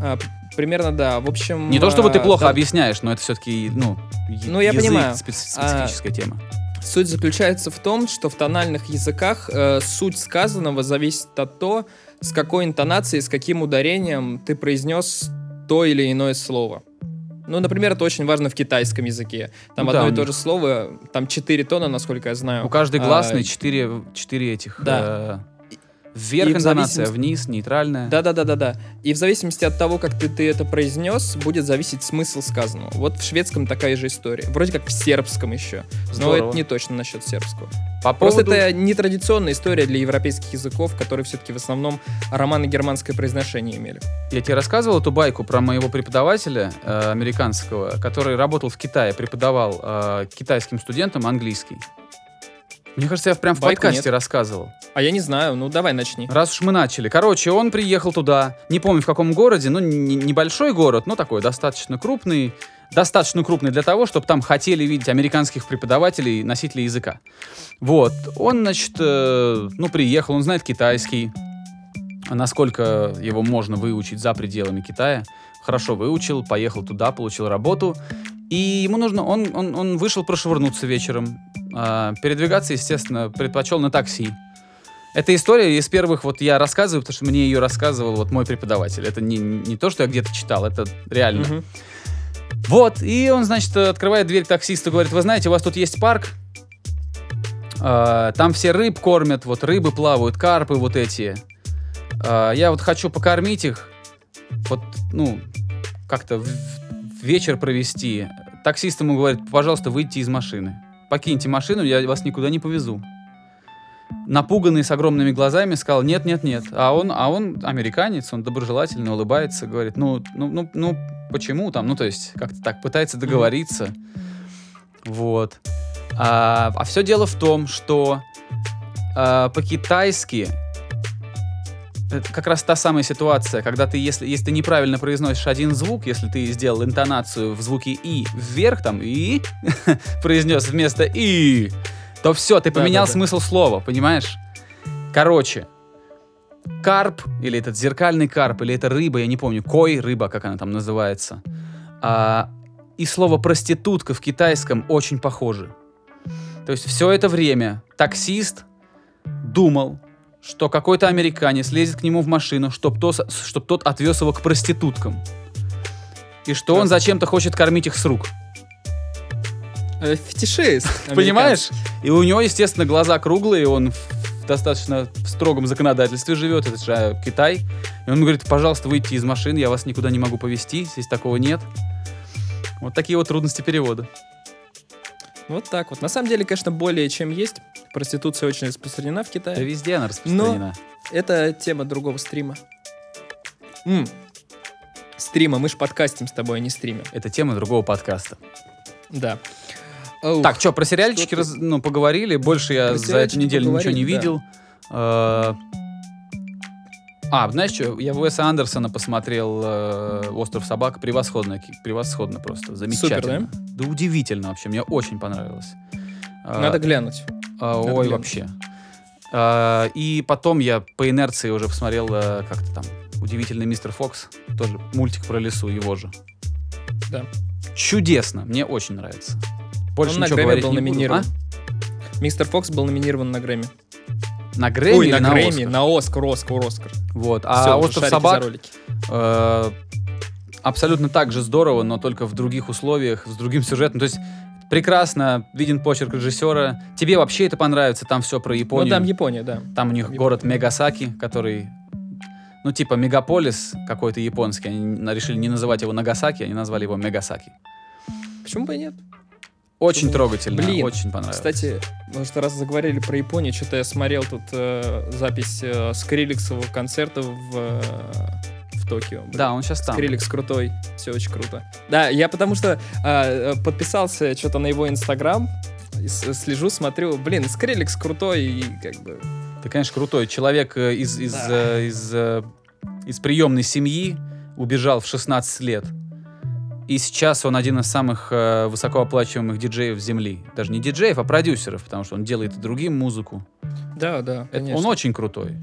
А, примерно да. В общем... Не то, чтобы ты а, плохо да, объясняешь, но это все-таки, ну, Ну, я язык, понимаю. специ- А, специфическая тема. Суть заключается в том, что в тональных языках э, суть сказанного зависит от того, с какой интонацией, с каким ударением ты произнес то или иное слово. Ну, например, это очень важно в китайском языке. Там Ну одно и то же слово, там четыре тона, насколько я знаю. У каждой А, гласной четыре, четыре этих. Да. э, вверх интонация, зависимости- вниз, нейтральная. Да-да-да-да-да. И в зависимости от того, как ты, ты это произнес, будет зависеть смысл сказанного. Вот в шведском такая же история. Вроде как в сербском еще. Но Здорово. это не точно насчет сербского. По Просто поводу... это нетрадиционная история для европейских языков, которые все-таки в основном романо-германское произношение имели. Я тебе рассказывал эту байку про моего преподавателя э, американского, который работал в Китае, преподавал э, китайским студентам английский. Мне кажется, я прям в Байку подкасте нет. рассказывал. А я не знаю, ну давай начни. Раз уж мы начали. Короче, он приехал туда, не помню в каком городе, ну, не- небольшой город, но такой достаточно крупный. Достаточно крупный для того, чтобы там хотели видеть американских преподавателей, носителей языка. Вот. Он, значит, э, ну, приехал, он знает китайский. Насколько его можно выучить за пределами Китая. Хорошо выучил, поехал туда, получил работу. И ему нужно, он, он, он вышел прошвырнуться вечером. А, передвигаться, естественно, предпочел на такси. Эта история из первых, вот я рассказываю, потому что мне ее рассказывал вот мой преподаватель. Это не, не то, что я где-то читал, это реально. Мгм. Вот, и он, значит, открывает дверь таксисту, говорит, вы знаете, у вас тут есть парк, А, Там все рыб кормят, вот рыбы плавают, карпы вот эти. А, Я вот хочу покормить их, вот, ну, как-то вечер провести. Таксист ему говорит, пожалуйста, выйдите из машины. Покиньте машину, я вас никуда не повезу. Напуганный с огромными глазами сказал, нет, нет, нет. А он, а он американец, он доброжелательно улыбается, говорит, ну, ну, ну, ну, почему там? Ну, то есть, как-то так пытается договориться. Вот. А, все дело в том, что а, по-китайски как раз та самая ситуация, когда ты, если, если ты неправильно произносишь один звук, если ты сделал интонацию в звуке «и» вверх, там «и», произнес вместо «и», то все, ты поменял Да-да-да. смысл слова, понимаешь? Короче, карп, или этот зеркальный карп, или это рыба, я не помню, кой рыба, как она там называется, а, и слово проститутка в китайском очень похожи. То есть все это время таксист думал, что какой-то американец лезет к нему в машину, чтобы тот, чтоб тот отвез его к проституткам. И что он зачем-то хочет кормить их с рук. Э, Фетишист. Понимаешь? И у него, естественно, глаза круглые, он в достаточно в строгом законодательстве живет, это же э, Китай. И он говорит, пожалуйста, выйдите из машины, я вас никуда не могу повезти, здесь такого нет. Вот такие вот трудности перевода. Вот так вот. На самом деле, конечно, более чем есть. Проституция очень распространена в Да Китае. везде она распространена. Это тема другого стрима. М. Стрима, мы ж подкастим с тобой, а не стримим. Это тема другого подкаста. Да. Ух, Так, что, про сериальчики раз- ну, поговорили. Больше я Про за эту неделю ничего не поговорили, да. А, знаешь что, я Уэса Андерсона посмотрел э, «Остров собак». Превосходно, превосходно просто. Замечательно. да? удивительно вообще, мне очень понравилось. Э, Надо глянуть. а, надо Ой, глянуть. вообще. А, И потом я по инерции уже посмотрел э, как-то там «Удивительный мистер Фокс». Тоже мультик про лесу, его же. Да. Чудесно, мне очень нравится. Больше Он на ничего Грэмми говорить был не буду. номинирован. А? Мистер Фокс был номинирован на Грэмми. На Грэмми Ой, на на Грэмми, Оскар? на Оскар, Оскар, Оскар. Вот. А уже «Остров собак» э, абсолютно так же здорово, но только в других условиях, с другим сюжетом. То есть прекрасно виден почерк режиссера. Тебе вообще это понравится, там все про Ну, Японию. там Япония, да. Там у них Япония. город Мегасаки, который, ну, типа мегаполис какой-то японский. Они решили не называть его Нагасаки, они назвали его Мегасаки. Почему бы и нет? Очень трогательно, Блин, очень понравилось. Кстати, может, раз заговорили про Японию, что-то я смотрел тут э, запись э, Скриликсового концерта в, э, в Токио. Блин. да, он сейчас там. Скриликс крутой, все очень круто. Да, я потому что а, э, подписался что-то на его инстаграм, слежу, смотрю, блин, Скриликс крутой и как бы... Ты, конечно, крутой. Человек э, из, из, Да. э, из, э, из приемной семьи убежал в 16 лет. И сейчас он один из самых э, высокооплачиваемых диджеев Земли. Даже не диджеев, а продюсеров, потому что он делает и другим музыку. Да, да, Это- конечно. он очень крутой.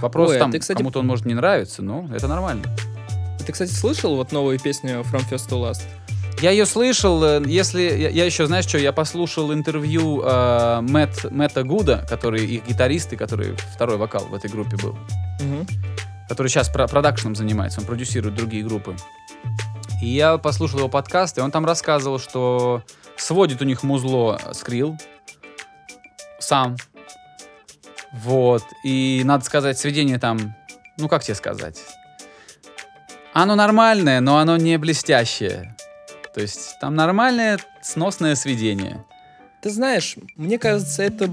Вопрос Ой, а там, ты, кстати- кому-то он может не нравиться, но это нормально. Ты, кстати, слышал вот новую песню From First to Last? Я ее слышал, э, если... Я, я еще, знаешь что, я послушал интервью э, Мэтт, Мэтта Гуда, который их гитарист, и который второй вокал в этой группе был. Мгм. который сейчас про продакшеном занимается, он продюсирует другие группы. И я послушал его подкаст, и он там рассказывал, что сводит у них музло Скрилл сам. Вот. И надо сказать, сведение там, ну как тебе сказать? Оно нормальное, но оно не блестящее. То есть там нормальное, сносное сведение. Ты знаешь, мне кажется, это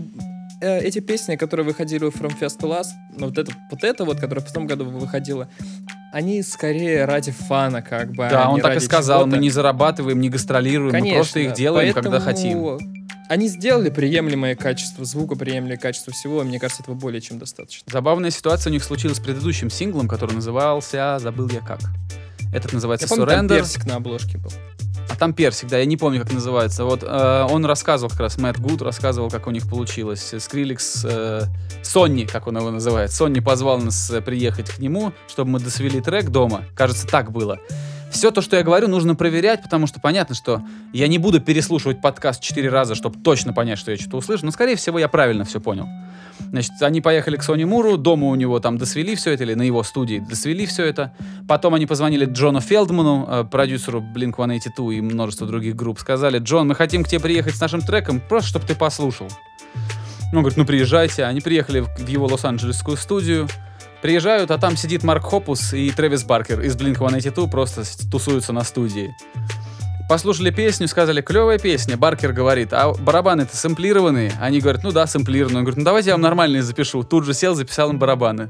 э, эти песни, которые выходили у From First to Last, ну вот это, вот это вот, которая в том году выходила, они скорее ради фана, как бы. да, а он так и сказал, мы не зарабатываем, не гастролируем, мы просто их делаем, когда поэтому хотим. Они сделали приемлемое качество звука, приемлемое качество всего, и мне кажется, этого более чем достаточно. Забавная ситуация у них случилась с предыдущим синглом, который назывался «Забыл я как». Этот называется Я помню, там «Surrender», персик на обложке был. а там «Персик», да, я не помню, как называется. Вот э, он рассказывал как раз, Мэтт Гуд рассказывал, как у них получилось. Скриликс, э, Сонни, как он его называет, Сонни позвал нас э, приехать к нему, чтобы мы досвели трек дома. Кажется, так было. Все то, что я говорю, нужно проверять, потому что понятно, что я не буду переслушивать подкаст четыре раза, чтобы точно понять, что я что-то услышу, но, скорее всего, я правильно все понял. Значит, они поехали к Сони Муру, дома у него там досвели все это, или на его студии досвели все это. Потом они позвонили Джону Фелдману, э, продюсеру Blink-182 и множество других групп. Сказали, Джон, мы хотим к тебе приехать с нашим треком, просто чтобы ты послушал. Он говорит, ну приезжайте. Они приехали в его лос-анджелесскую студию. Приезжают, а там сидит Марк Хопус и Трэвис Баркер из Blink-182 просто тусуются на студии. Послушали песню, сказали, клевая песня. Баркер говорит, а барабаны-то сэмплированные? Они говорят, ну да, сэмплированные. Он говорит, ну давайте я вам нормальные запишу. Тут же сел, записал им барабаны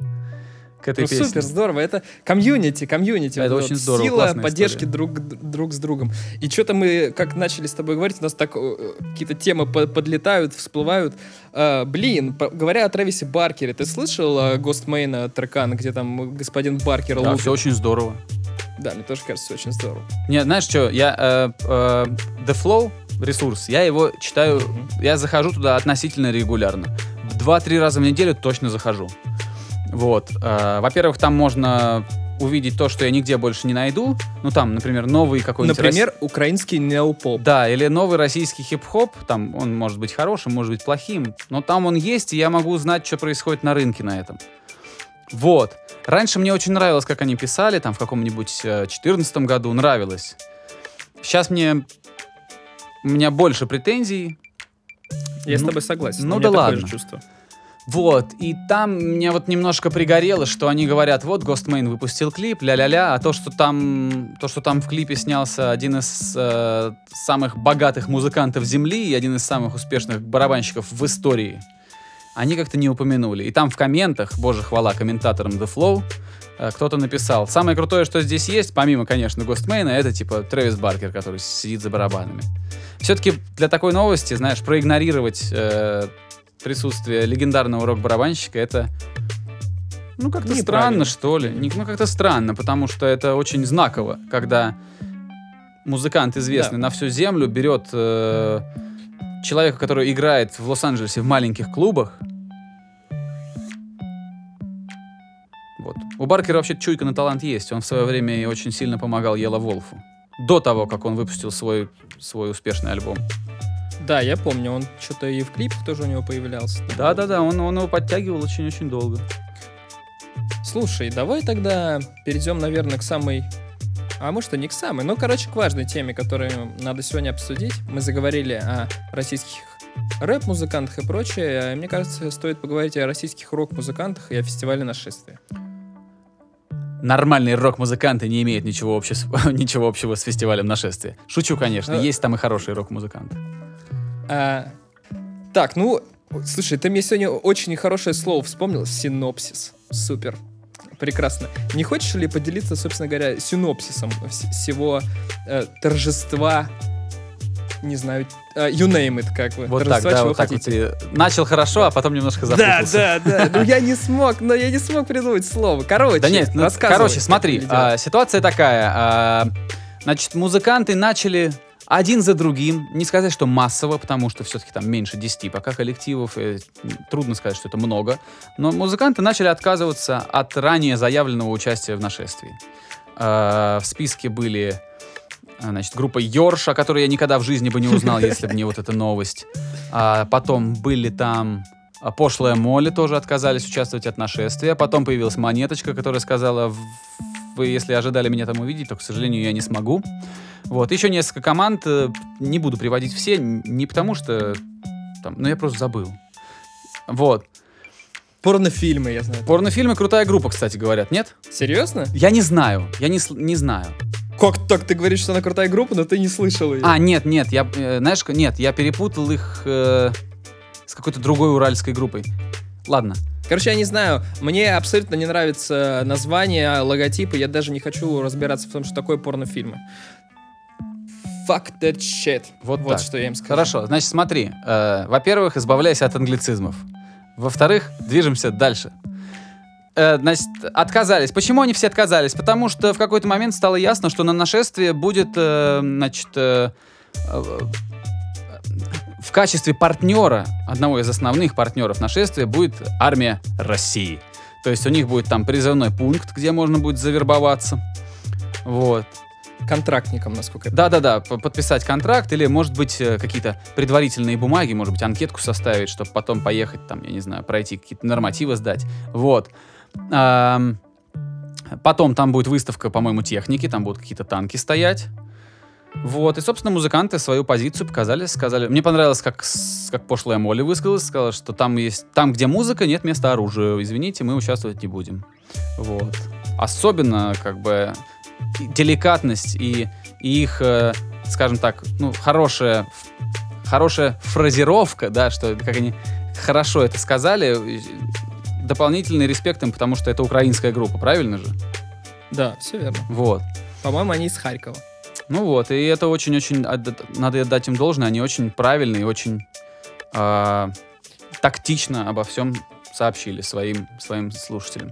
к этой Ну, песне. супер, здорово. Это комьюнити, комьюнити. Это Вот очень вот здорово, Сила поддержки история. друг, друг с другом. И что-то мы, как начали с тобой говорить, у нас так э, какие-то темы по- подлетают, всплывают. Э, блин, говоря о Трэвисе Баркере, ты слышал Гостмейна Трекана, где там господин Баркер Да, лупит? все очень здорово. Да, мне тоже кажется, очень здорово. Не, знаешь что, я э, э, The Flow ресурс, я его читаю, я захожу туда относительно регулярно. Два-три раза в неделю точно захожу. Вот. э, во-первых, там можно увидеть то, что я нигде больше не найду. Ну, там, например, новый какой-нибудь... Например, украинский неопоп. Да, или новый российский хип-хоп, там он может быть хорошим, может быть плохим, но там он есть, и я могу узнать, что происходит на рынке на этом. Вот. Раньше мне очень нравилось, как они писали, там в каком-нибудь э, 14 году нравилось. Сейчас мне у меня больше претензий. Я с Ну, тобой согласен. ну да ладно. чувство. Вот, и там мне вот немножко пригорело, что они говорят, вот Ghostman выпустил клип, ля-ля-ля, а то, что там, то, что там в клипе снялся один из э, самых богатых музыкантов Земли и один из самых успешных барабанщиков в истории, они как-то не упомянули. И там в комментах, боже хвала комментаторам The Flow, э, кто-то написал, самое крутое, что здесь есть, помимо, конечно, Гостмейна, это типа Трэвис Баркер, который сидит за барабанами. Все-таки для такой новости, знаешь, проигнорировать э, присутствие легендарного рок-барабанщика, это ну как-то странно, что ли. Не- Ну как-то странно, потому что это очень знаково, когда музыкант известный Да. на всю землю берет э, человека, который играет в Лос-Анджелесе в маленьких клубах. Вот. У Баркера вообще чуйка на талант есть. Он в свое время и очень сильно помогал Ела Волфу. До того, как он выпустил свой, свой успешный альбом. Да, я помню, он что-то и в клипах тоже у него появлялся. Да-да-да, он, он его подтягивал очень-очень долго. Слушай, давай тогда перейдем, наверное, к самой... А может, и не к самой, но, короче, к важной теме, которую надо сегодня обсудить. Мы заговорили о российских рэп-музыкантах и прочее. Мне кажется, стоит поговорить о российских рок-музыкантах и о фестивале нашествия. Нормальные рок-музыканты не имеют ничего, обще- ничего общего с фестивалем нашествия. Шучу, конечно, Э. есть там и хорошие рок-музыканты. А, так, ну, слушай, ты мне сегодня очень хорошее слово вспомнил. Синопсис. Супер. Прекрасно. Не хочешь ли поделиться, собственно говоря, синопсисом вс- всего э, торжества, не знаю, э, you name it, как вы. Вот так, да, вот так вот ты начал хорошо, а потом немножко Да, запутался. да, да. Ну я не смог, но я не смог придумать слово. Короче, Да нет, ну, короче, смотри, а, ситуация такая. а, значит, музыканты начали один за другим, не сказать, что массово, потому что все-таки там меньше 10 пока коллективов, э, трудно сказать, что это много, но музыканты начали отказываться от ранее заявленного участия в нашествии. А, в списке были значит, группа Йорш, о которой я никогда в жизни бы не узнал, если бы не вот эта новость. А, потом были там а, Пошлая Молли тоже отказались участвовать от нашествия. Потом появилась Монеточка, которая сказала, «В- вы если ожидали меня там увидеть, то, к сожалению, я не смогу. Вот, еще несколько команд, э, не буду приводить все, не потому что, там, ну я просто забыл. Вот. Порнофильмы, я знаю. Порнофильмы крутая группа, кстати, говорят, нет? Серьезно? Я не знаю, я не, не знаю. Как так ты говоришь, что она крутая группа, но ты не слышал ее? А, нет, нет, я, э, знаешь, нет, я перепутал их э, с какой-то другой уральской группой. Ладно. Короче, я не знаю, мне абсолютно не нравится название, логотипы, я даже не хочу разбираться в том, что такое порнофильмы. Fuck that shit. Вот, Вот так. что я им скажу. Хорошо, значит, смотри. э, во-первых, избавляйся от англицизмов. Во-вторых, движемся дальше. Э, значит, отказались. Почему они все отказались? Потому что в какой-то момент стало ясно, что на нашествие будет, э, значит, э, э, в качестве партнера, одного из основных партнеров нашествия, будет армия России. То есть у них будет там призывной пункт, где можно будет завербоваться. Вот. Контрактником, насколько я Да-да-да, п- подписать контракт или, может быть, э, какие-то предварительные бумаги, может быть, анкетку составить, чтобы потом поехать, там, я не знаю, пройти какие-то нормативы сдать. Вот. Потом там будет выставка, по-моему, техники, там будут какие-то танки стоять. Вот, и, собственно, музыканты свою позицию показали, сказали. Мне понравилось, как, как пошлая Молли высказалась, сказала, что там есть, там, где музыка, нет места оружию. Извините, мы участвовать не будем. Вот. Особенно, как бы, деликатность и, и их, э, скажем так, ну, хорошая, хорошая фразировка, да, что как они хорошо это сказали. И Дополнительный респект им, потому что это украинская группа, правильно же? Да, все верно. Вот. По-моему, они из Харькова. Ну вот, и это очень-очень, надо отдать им должное, они очень правильные, очень а, тактично обо всем сообщили своим, своим слушателям.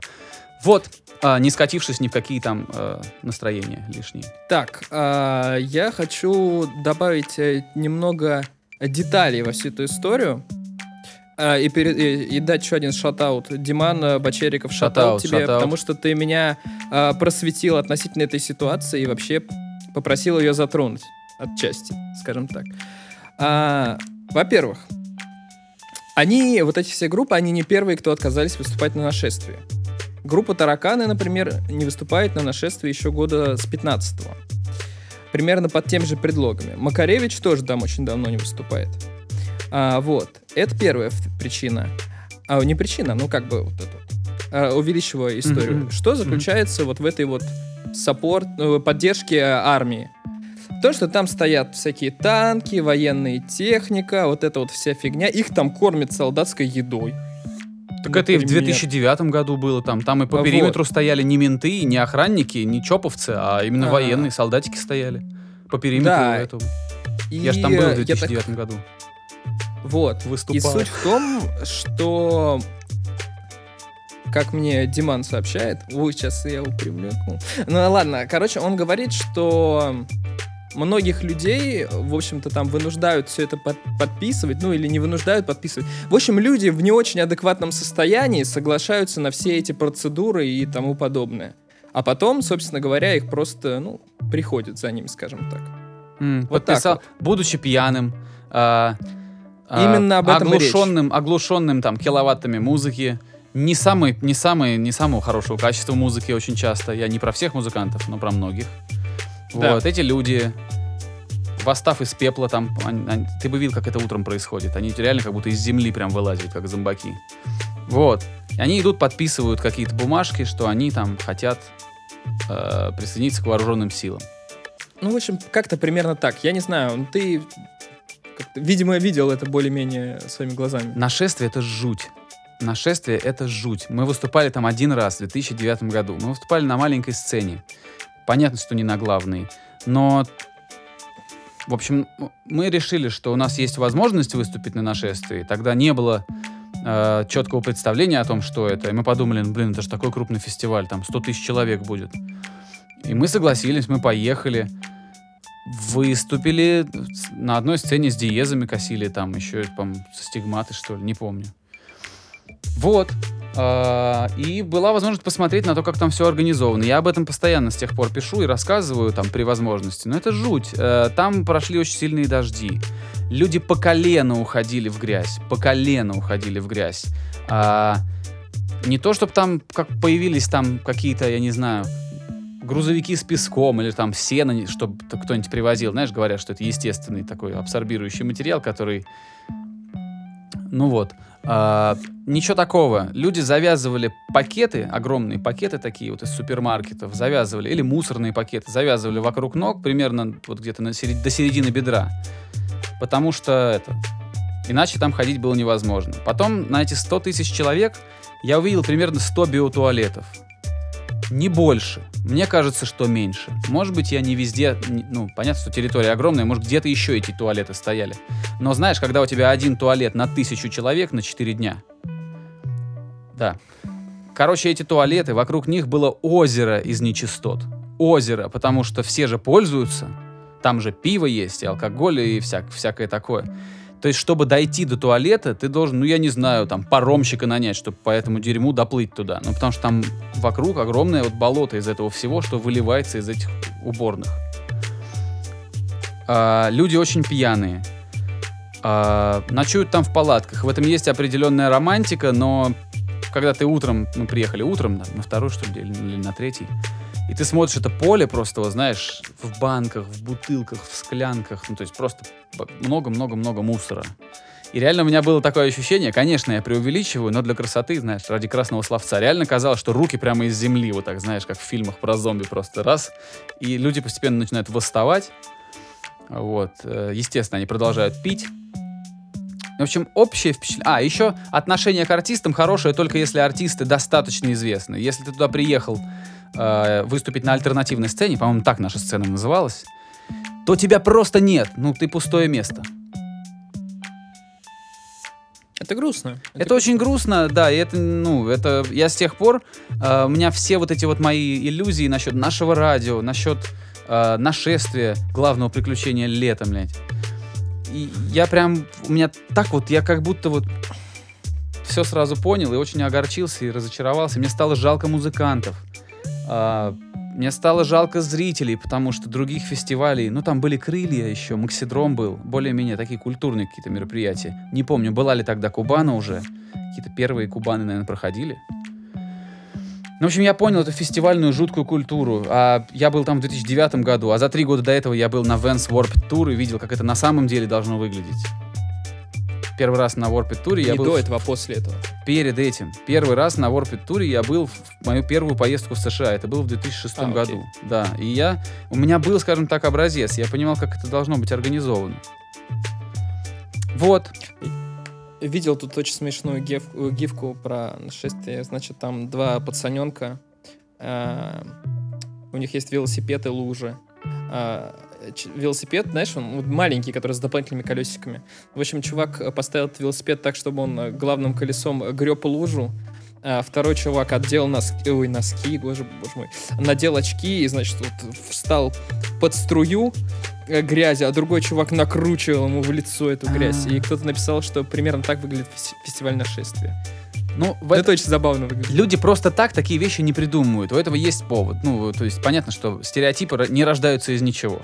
Вот, а, не скатившись ни в какие там а, настроения лишние. Так, а, я хочу добавить э, немного деталей во всю эту историю. А, и, пере- и- и дать еще один шатаут. Диман э, Бочериков, шатаут Шатаут, тебе, шатаут. потому что ты меня а, просветил относительно этой ситуации и вообще попросил ее затронуть отчасти, скажем так. А, во-первых, они, вот эти все группы, они не первые, кто отказались выступать на нашествии. Группа Тараканы, например, не выступает на нашествии еще года с 15-го. Примерно под тем же предлогами. Макаревич тоже там очень давно не выступает. А, вот. Это первая причина. А, не причина, ну как бы вот это вот, а, увеличивая историю. Мгм. Что заключается вот в этой вот саппорт, э, поддержке армии? То, что там стоят всякие танки, военная техника, вот эта вот вся фигня. Их там кормят солдатской едой. Так это и в Например. 2009 году было там. Там и по А, периметру стояли не менты, не охранники, не чоповцы, а именно А. военные солдатики стояли. По периметру Да. этого. И Я же там был в я так- 2009 году. Вот. Выступал. И суть в том, что как мне Диман сообщает, ой, сейчас я привлеку. Ну ладно, короче, он говорит, что многих людей, в общем-то, там вынуждают все это под- подписывать, ну или не вынуждают подписывать. В общем, люди в не очень адекватном состоянии соглашаются на все эти процедуры и тому подобное. А потом, собственно говоря, их просто, ну, приходят за ними, скажем так. М, Вот так подписал, вот. будучи пьяным, а, Именно об этом и речь. оглушенным, оглушенным там киловаттами музыки, не самый, не самый, не самого хорошего качества музыки очень часто. Я не про всех музыкантов, но про многих. Да. Вот эти люди, восстав из пепла, там, они- они- ты бы видел, как это утром происходит. Они реально как будто из земли прям вылазят, как зомбаки. Вот. И они идут, подписывают какие-то бумажки, что они там хотят э, присоединиться к вооруженным силам. Ну, в общем, как-то примерно так. Я не знаю, ну, ты, видимо, видел это более-менее своими глазами. Нашествие это жуть. Нашествие это жуть. Мы выступали там один раз в 2009 году. Мы выступали на маленькой сцене. Понятно, что не на главной. Но, в общем, мы решили, что у нас есть возможность выступить на нашествии. Тогда не было э, четкого представления о том, что это. И мы подумали, ну, блин, это же такой крупный фестиваль, там 100 тысяч человек будет. И мы согласились, мы поехали. Выступили на одной сцене с диезами косили, там еще, по-моему, со стигматы, что ли, не помню. Вот. А, И была возможность посмотреть на то, как там все организовано. Я об этом постоянно с тех пор пишу и рассказываю там при возможности. Но это жуть. Э, Там прошли очень сильные дожди. Люди по колено уходили в грязь. По колено уходили в грязь. А, Не то, чтобы там как появились там какие-то, я не знаю, грузовики с песком или там сено, чтобы кто-нибудь привозил. Знаешь, говорят, что это естественный такой абсорбирующий материал, который... Ну вот. А, ничего такого. Люди завязывали пакеты, огромные пакеты такие вот из супермаркетов, завязывали, или мусорные пакеты, завязывали вокруг ног примерно вот где-то серед- до середины бедра. Потому что это... Иначе там ходить было невозможно. Потом на эти 100 тысяч человек я увидел примерно 100 биотуалетов. Не больше. Мне кажется, что меньше. Может быть, я не везде... Ну, понятно, что территория огромная, может, где-то еще эти туалеты стояли. Но знаешь, когда у тебя один туалет на тысячу человек на 4 дня. Да. Короче, эти туалеты, вокруг них было озеро из нечистот. Озеро, потому что все же пользуются. Там же пиво есть, и алкоголь, и всяк, всякое такое. То есть, чтобы дойти до туалета, ты должен, ну, я не знаю, там, паромщика нанять, чтобы по этому дерьму доплыть туда. Ну, потому что там вокруг огромное вот болото из этого всего, что выливается из этих уборных. А, люди очень пьяные. А, ночуют там в палатках. В этом есть определенная романтика, но когда ты утром, мы приехали утром, на, на второй, что ли, или на третий, И ты смотришь это поле просто, вот, знаешь, в банках, в бутылках, в склянках, ну, то есть просто много-много-много мусора. И реально у меня было такое ощущение, конечно, я преувеличиваю, но для красоты, знаешь, ради красного словца, реально казалось, что руки прямо из земли, вот так, знаешь, как в фильмах про зомби просто раз, и люди постепенно начинают восставать. Вот, э, естественно, они продолжают пить. В общем, общее впечатление... А, еще отношение к артистам хорошее только если артисты достаточно известны. Если ты туда приехал э, выступить на альтернативной сцене, по-моему, так наша сцена называлась, то тебя просто нет. Ну, ты пустое место. Это грустно. Это очень грустно, да, и это, ну, это, я с тех пор, э, у меня все вот эти вот мои иллюзии насчет нашего радио, насчет э, нашествия, главного приключения летом, блядь. И я прям, у меня так вот, я как будто вот все сразу понял и очень огорчился и разочаровался. Мне стало жалко музыкантов. А, мне стало жалко зрителей, потому что других фестивалей, ну там были крылья еще, Максидром был, более-менее такие культурные какие-то мероприятия. Не помню, была ли тогда Кубана уже. Какие-то первые Кубаны, наверное, проходили. Ну, в общем, я понял эту фестивальную жуткую культуру. А я был там в 2009 году, а за три года до этого я был на Vans Warped Tour и видел, как это на самом деле должно выглядеть. Первый раз на Warped Tour я был до этого, а после этого. перед этим. Первый раз на Warped Tour я был в мою первую поездку в США. Это было в 2006 А, окей. году. Да, и я... У меня был, скажем так, образец. Я понимал, как это должно быть организовано. Вот. Видел тут очень смешную гиф- э, гифку про нашествие. Значит, там два пацаненка. э, у них есть велосипед и лужи. Ч- велосипед, знаешь, он маленький, который с дополнительными колесиками. В общем, чувак э, поставил этот велосипед так, чтобы он э, главным колесом греб лужу. А второй чувак отдел носки, ой, носки, боже, боже мой, надел очки и, значит, вот встал под струю э, грязи, а другой чувак накручивал ему в лицо эту грязь. И кто-то написал, что примерно так выглядит фес- фестиваль нашествия. Ну, в Это это- очень забавно выглядит. Люди просто так такие вещи не придумывают. У этого есть повод. Ну, то есть понятно, что стереотипы не рождаются из ничего.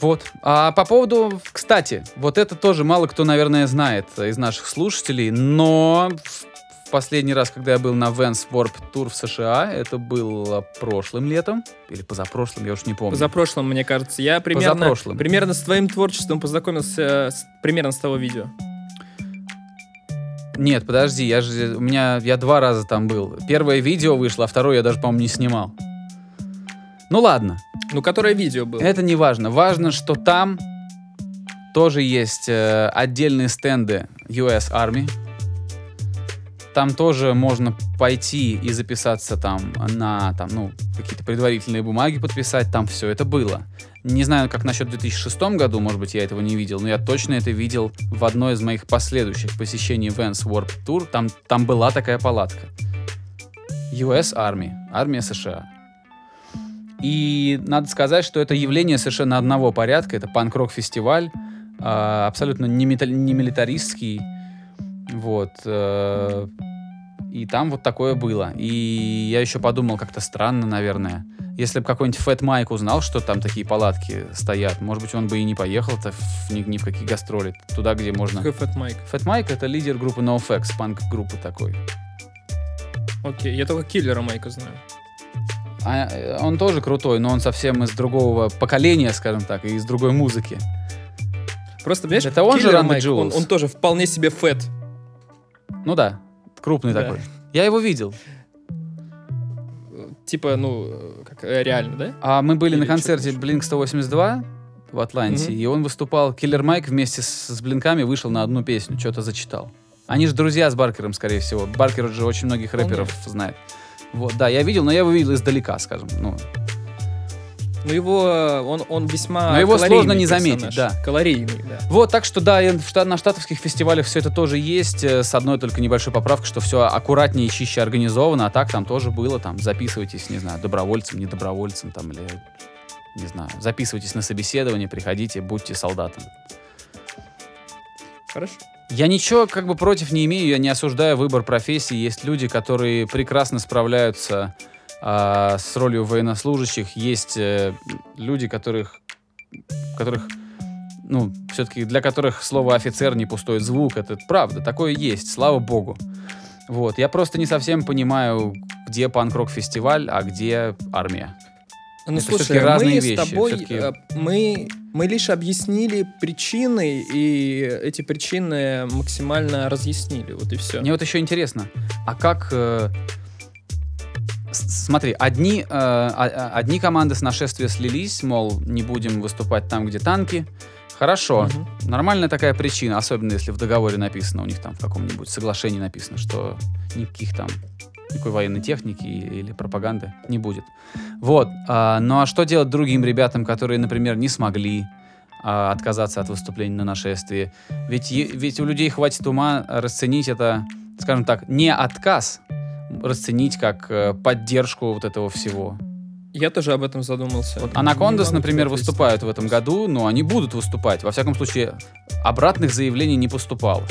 Вот. А по поводу, кстати, вот это тоже мало кто, наверное, знает из наших слушателей, но в- последний раз, когда я был на Vans Warp Tour в США, это было прошлым летом или позапрошлым, я уж не помню. За прошлым, мне кажется, я примерно, Позапрошлым. примерно с твоим творчеством познакомился с- примерно с того видео. Нет, подожди, я же у меня я два раза там был. Первое видео вышло, а второе я даже, по-моему, не снимал. Ну ладно. Ну, которое видео было. Это не важно. Важно, что там тоже есть э, отдельные стенды US Army. Там тоже можно пойти и записаться там на там, ну, какие-то предварительные бумаги подписать. Там все это было. Не знаю, как насчет 2006 году, может быть, я этого не видел, но я точно это видел в одной из моих последующих посещений Vans Warp Tour. Там, там была такая палатка. US Army, армия США. И надо сказать, что это явление совершенно одного порядка. Это панк-рок фестиваль, а, абсолютно не, мета- не милитаристский. Вот. э, И там вот такое было. И я еще подумал, как-то странно, наверное. Если бы какой-нибудь Фэт Майк узнал, что там такие палатки стоят, может быть, он бы и не поехал-то в- ни, ни в какие гастроли. Туда, где можно... Какой Fat Mike? Фэт Майк — это лидер группы NoFX, панк-группы такой. Окей, я только киллера Майка знаю. А, э, он тоже крутой, но он совсем из другого поколения, скажем так, и из другой музыки. Просто, понимаешь, Это он же Mike, он, он тоже вполне себе фэт. Ну да, крупный Да. такой. Я его видел. Типа, ну, э, как э, реально, да? А мы были Или на концерте Blink 182 в Атланте, Мгм. и он выступал. Киллер Майк вместе с, с Блинками вышел на одну песню, что-то зачитал. Они же друзья с Баркером, скорее всего. Баркер же очень многих рэперов знает. Вот, да, я видел, но я его видел издалека, скажем. Ну, Ну, его, он, он весьма Но его сложно не заметить, персонаж. да. Калорийный, да. Вот, так что да, на штатовских фестивалях все это тоже есть, э, с одной только небольшой поправкой, что все аккуратнее и чище организовано, а так там тоже было, там, записывайтесь, не знаю, добровольцем, не добровольцем, там, или, не знаю, записывайтесь на собеседование, приходите, будьте солдатом. Хорошо. Я ничего как бы против не имею, я не осуждаю выбор профессии. Есть люди, которые прекрасно справляются а, с ролью военнослужащих. Есть э, люди, которых, которых, ну, все-таки для которых слово офицер не пустой звук. Это правда, такое есть, слава богу. Вот, я просто не совсем понимаю, где панк-рок фестиваль, а где армия. Ну, Это слушай, разные мы вещи, с тобой, э, мы, мы лишь объяснили причины, и эти причины максимально разъяснили, вот и все. Мне вот еще интересно, а как... э, Смотри, одни, э, а- а- одни команды с нашествия слились, мол, не будем выступать там, где танки. Хорошо, нормальная такая причина, особенно если в договоре написано, у них там в каком-нибудь соглашении написано, что никаких там никакой военной техники или пропаганды не будет. Вот. а, ну а что делать другим ребятам, которые, например, не смогли а, отказаться от выступления на нашествии? Ведь, ведь у людей хватит ума расценить это, скажем так, не отказ, расценить как э, поддержку вот этого всего. Я тоже об этом задумался. Вот Анакондас, например, выступают в этом году, но они будут выступать. Во всяком случае, обратных заявлений не поступало.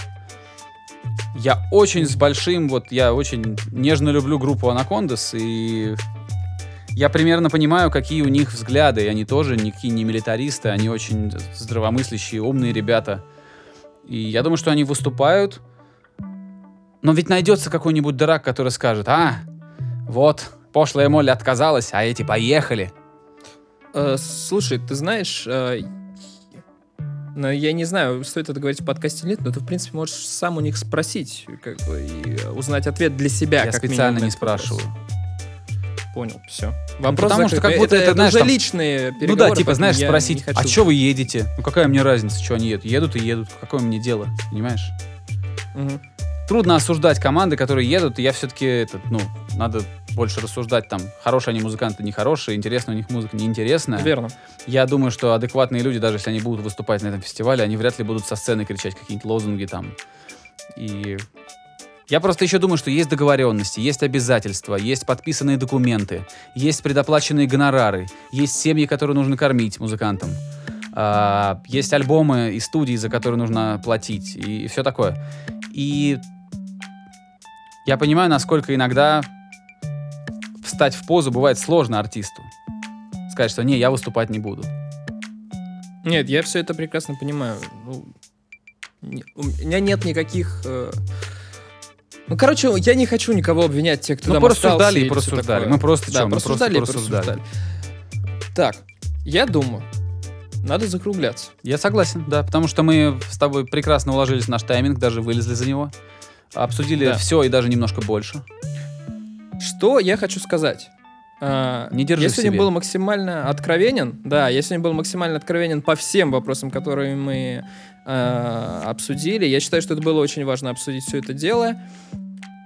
Я очень с большим, вот я очень нежно люблю группу Анакондас, и я примерно понимаю, какие у них взгляды. И они тоже никакие не милитаристы, они очень здравомыслящие, умные ребята. И я думаю, что они выступают. Но ведь найдется какой-нибудь дурак, который скажет, а, вот, пошлая Молли отказалась, а эти поехали. Э, слушай, ты знаешь, э, ну, я не знаю, стоит это говорить в подкасте или нет, но ты, в принципе, можешь сам у них спросить, как бы, и узнать ответ для себя. Я как специально минимум, не этот вопрос. спрашиваю. Понял, все. Вопрос потому что закрыт. как будто это, знаешь, уже там- личные Ну переговоры. да, типа, знаешь, спросить, а что вы едете? Ну какая мне разница, что они едут? Едут и едут, какое мне дело, понимаешь? Мгм. Трудно осуждать команды, которые едут, и я все-таки, этот, ну, надо больше рассуждать там, хорошие они музыканты, нехорошие, интересная у них музыка, неинтересная. Верно. Я думаю, что адекватные люди, даже если они будут выступать на этом фестивале, они вряд ли будут со сцены кричать какие-нибудь лозунги там. И я просто еще думаю, что есть договоренности, есть обязательства, есть подписанные документы, есть предоплаченные гонорары, есть семьи, которые нужно кормить музыкантам, а, есть альбомы и студии, за которые нужно платить, и, все такое. И я понимаю, насколько иногда встать в позу бывает сложно артисту. Сказать, что не, я выступать не буду. Нет, я все это прекрасно понимаю. Ну, не- у меня нет никаких... э, Ну, короче, я не хочу никого обвинять, тех, кто Ну, там порассуждали и порассуждали. Мы просто Да, чё, мы просто порассуждали и порассуждали. порассуждали. Так, я думаю, надо закругляться. Я согласен, да, потому что мы с тобой прекрасно уложились в наш тайминг, даже вылезли за него. Обсудили Да. все и даже немножко больше. Что я хочу сказать? А, Не держи я сегодня себе. был максимально откровенен. Да, я сегодня был максимально откровенен по всем вопросам, которые мы а, обсудили. Я считаю, что это было очень важно обсудить все это дело.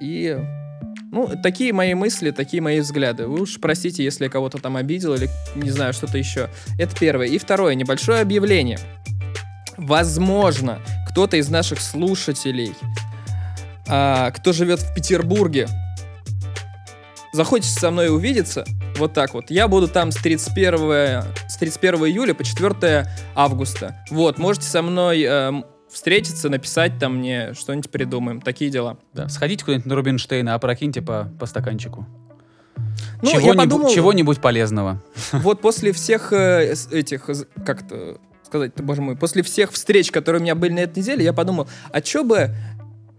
И ну, такие мои мысли, такие мои взгляды. Вы уж простите, если я кого-то там обидел или не знаю, что-то еще. Это первое. И второе, небольшое объявление. Возможно, кто-то из наших слушателей, а, кто живет в Петербурге, захочется со мной увидеться, вот так вот, я буду там с 31, с 31 июля по 4 августа. Вот, можете со мной эм, встретиться, написать там мне, что-нибудь придумаем. Такие дела. Да. Сходите куда-нибудь на Рубинштейна, опрокиньте по, по стаканчику. Ну, чего-нибудь, подумал, чего-нибудь полезного. вот после всех э, этих, как-то сказать-то, боже мой, после всех встреч, которые у меня были на этой неделе, я подумал, а чё бы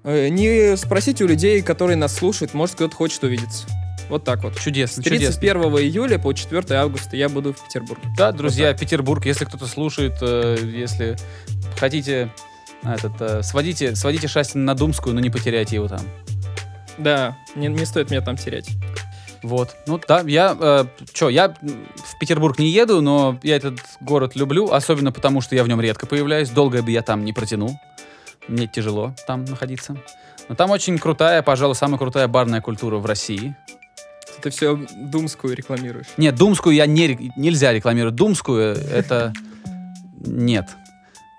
э, не спросить у людей, которые нас слушают, может, кто-то хочет увидеться. Вот так вот. С Чудесно, чудесно. 31 июля по 4 августа я буду в Петербурге. Да, друзья, Вот Петербург, если кто-то слушает, э, если хотите, а, этот, э, сводите, сводите Шастина на Думскую, но не потеряйте его там. Да, не, не стоит меня там терять. Вот. Ну да, я, э, чё, я в Петербург не еду, но я этот город люблю, особенно потому, что я в нем редко появляюсь. Долго бы я там не протянул. Мне тяжело там находиться. Но там очень крутая, пожалуй, самая крутая барная культура в России. Ты все Думскую рекламируешь. Нет, Думскую я не, нельзя рекламировать. Думскую это... Нет.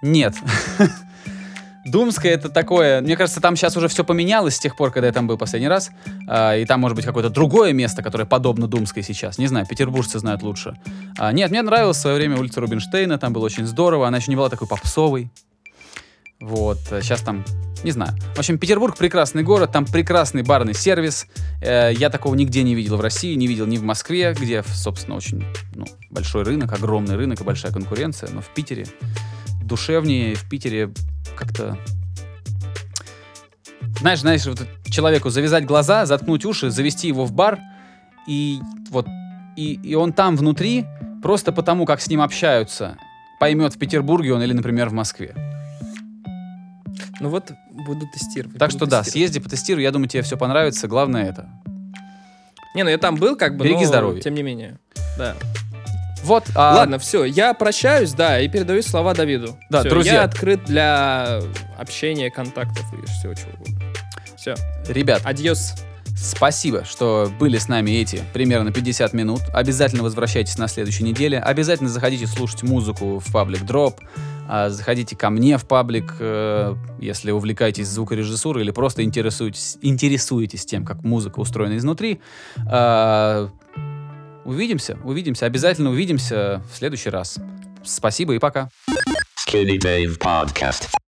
Нет. Думская это такое... Мне кажется, там сейчас уже все поменялось с тех пор, когда я там был последний раз. А, и там может быть какое-то другое место, которое подобно Думской сейчас. Не знаю, петербуржцы знают лучше. А, нет, мне нравилась в свое время улица Рубинштейна. Там было очень здорово. Она еще не была такой попсовой. Вот. Сейчас там... Не знаю. В общем, Петербург прекрасный город, там прекрасный барный сервис. Э, я такого нигде не видел в России, не видел ни в Москве, где, собственно, очень ну, большой рынок, огромный рынок и большая конкуренция. Но в Питере душевнее, в Питере как-то... Знаешь, знаешь, вот человеку завязать глаза, заткнуть уши, завести его в бар, и вот и, и он там внутри, просто потому, как с ним общаются, поймет, в Петербурге он или, например, в Москве. Ну вот буду тестировать. Так буду что да, съезди, потестируй, я думаю, тебе все понравится. Главное это. Не, ну я там был, как бы, Береги но здоровье. тем не менее. Да. Вот, а, Ладно, все, я прощаюсь, да, и передаю слова Давиду. Да, Всё, друзья. Я открыт для общения, контактов и всего чего угодно. Все, ребят, адьос. Спасибо, что были с нами эти примерно 50 минут. Обязательно возвращайтесь на следующей неделе. Обязательно заходите слушать музыку в паблик Drop. А, Заходите ко мне в паблик, э, если увлекаетесь звукорежиссурой или просто интересуетесь, интересуетесь тем, как музыка устроена изнутри. А, Увидимся, увидимся, обязательно увидимся в следующий раз. Спасибо и пока.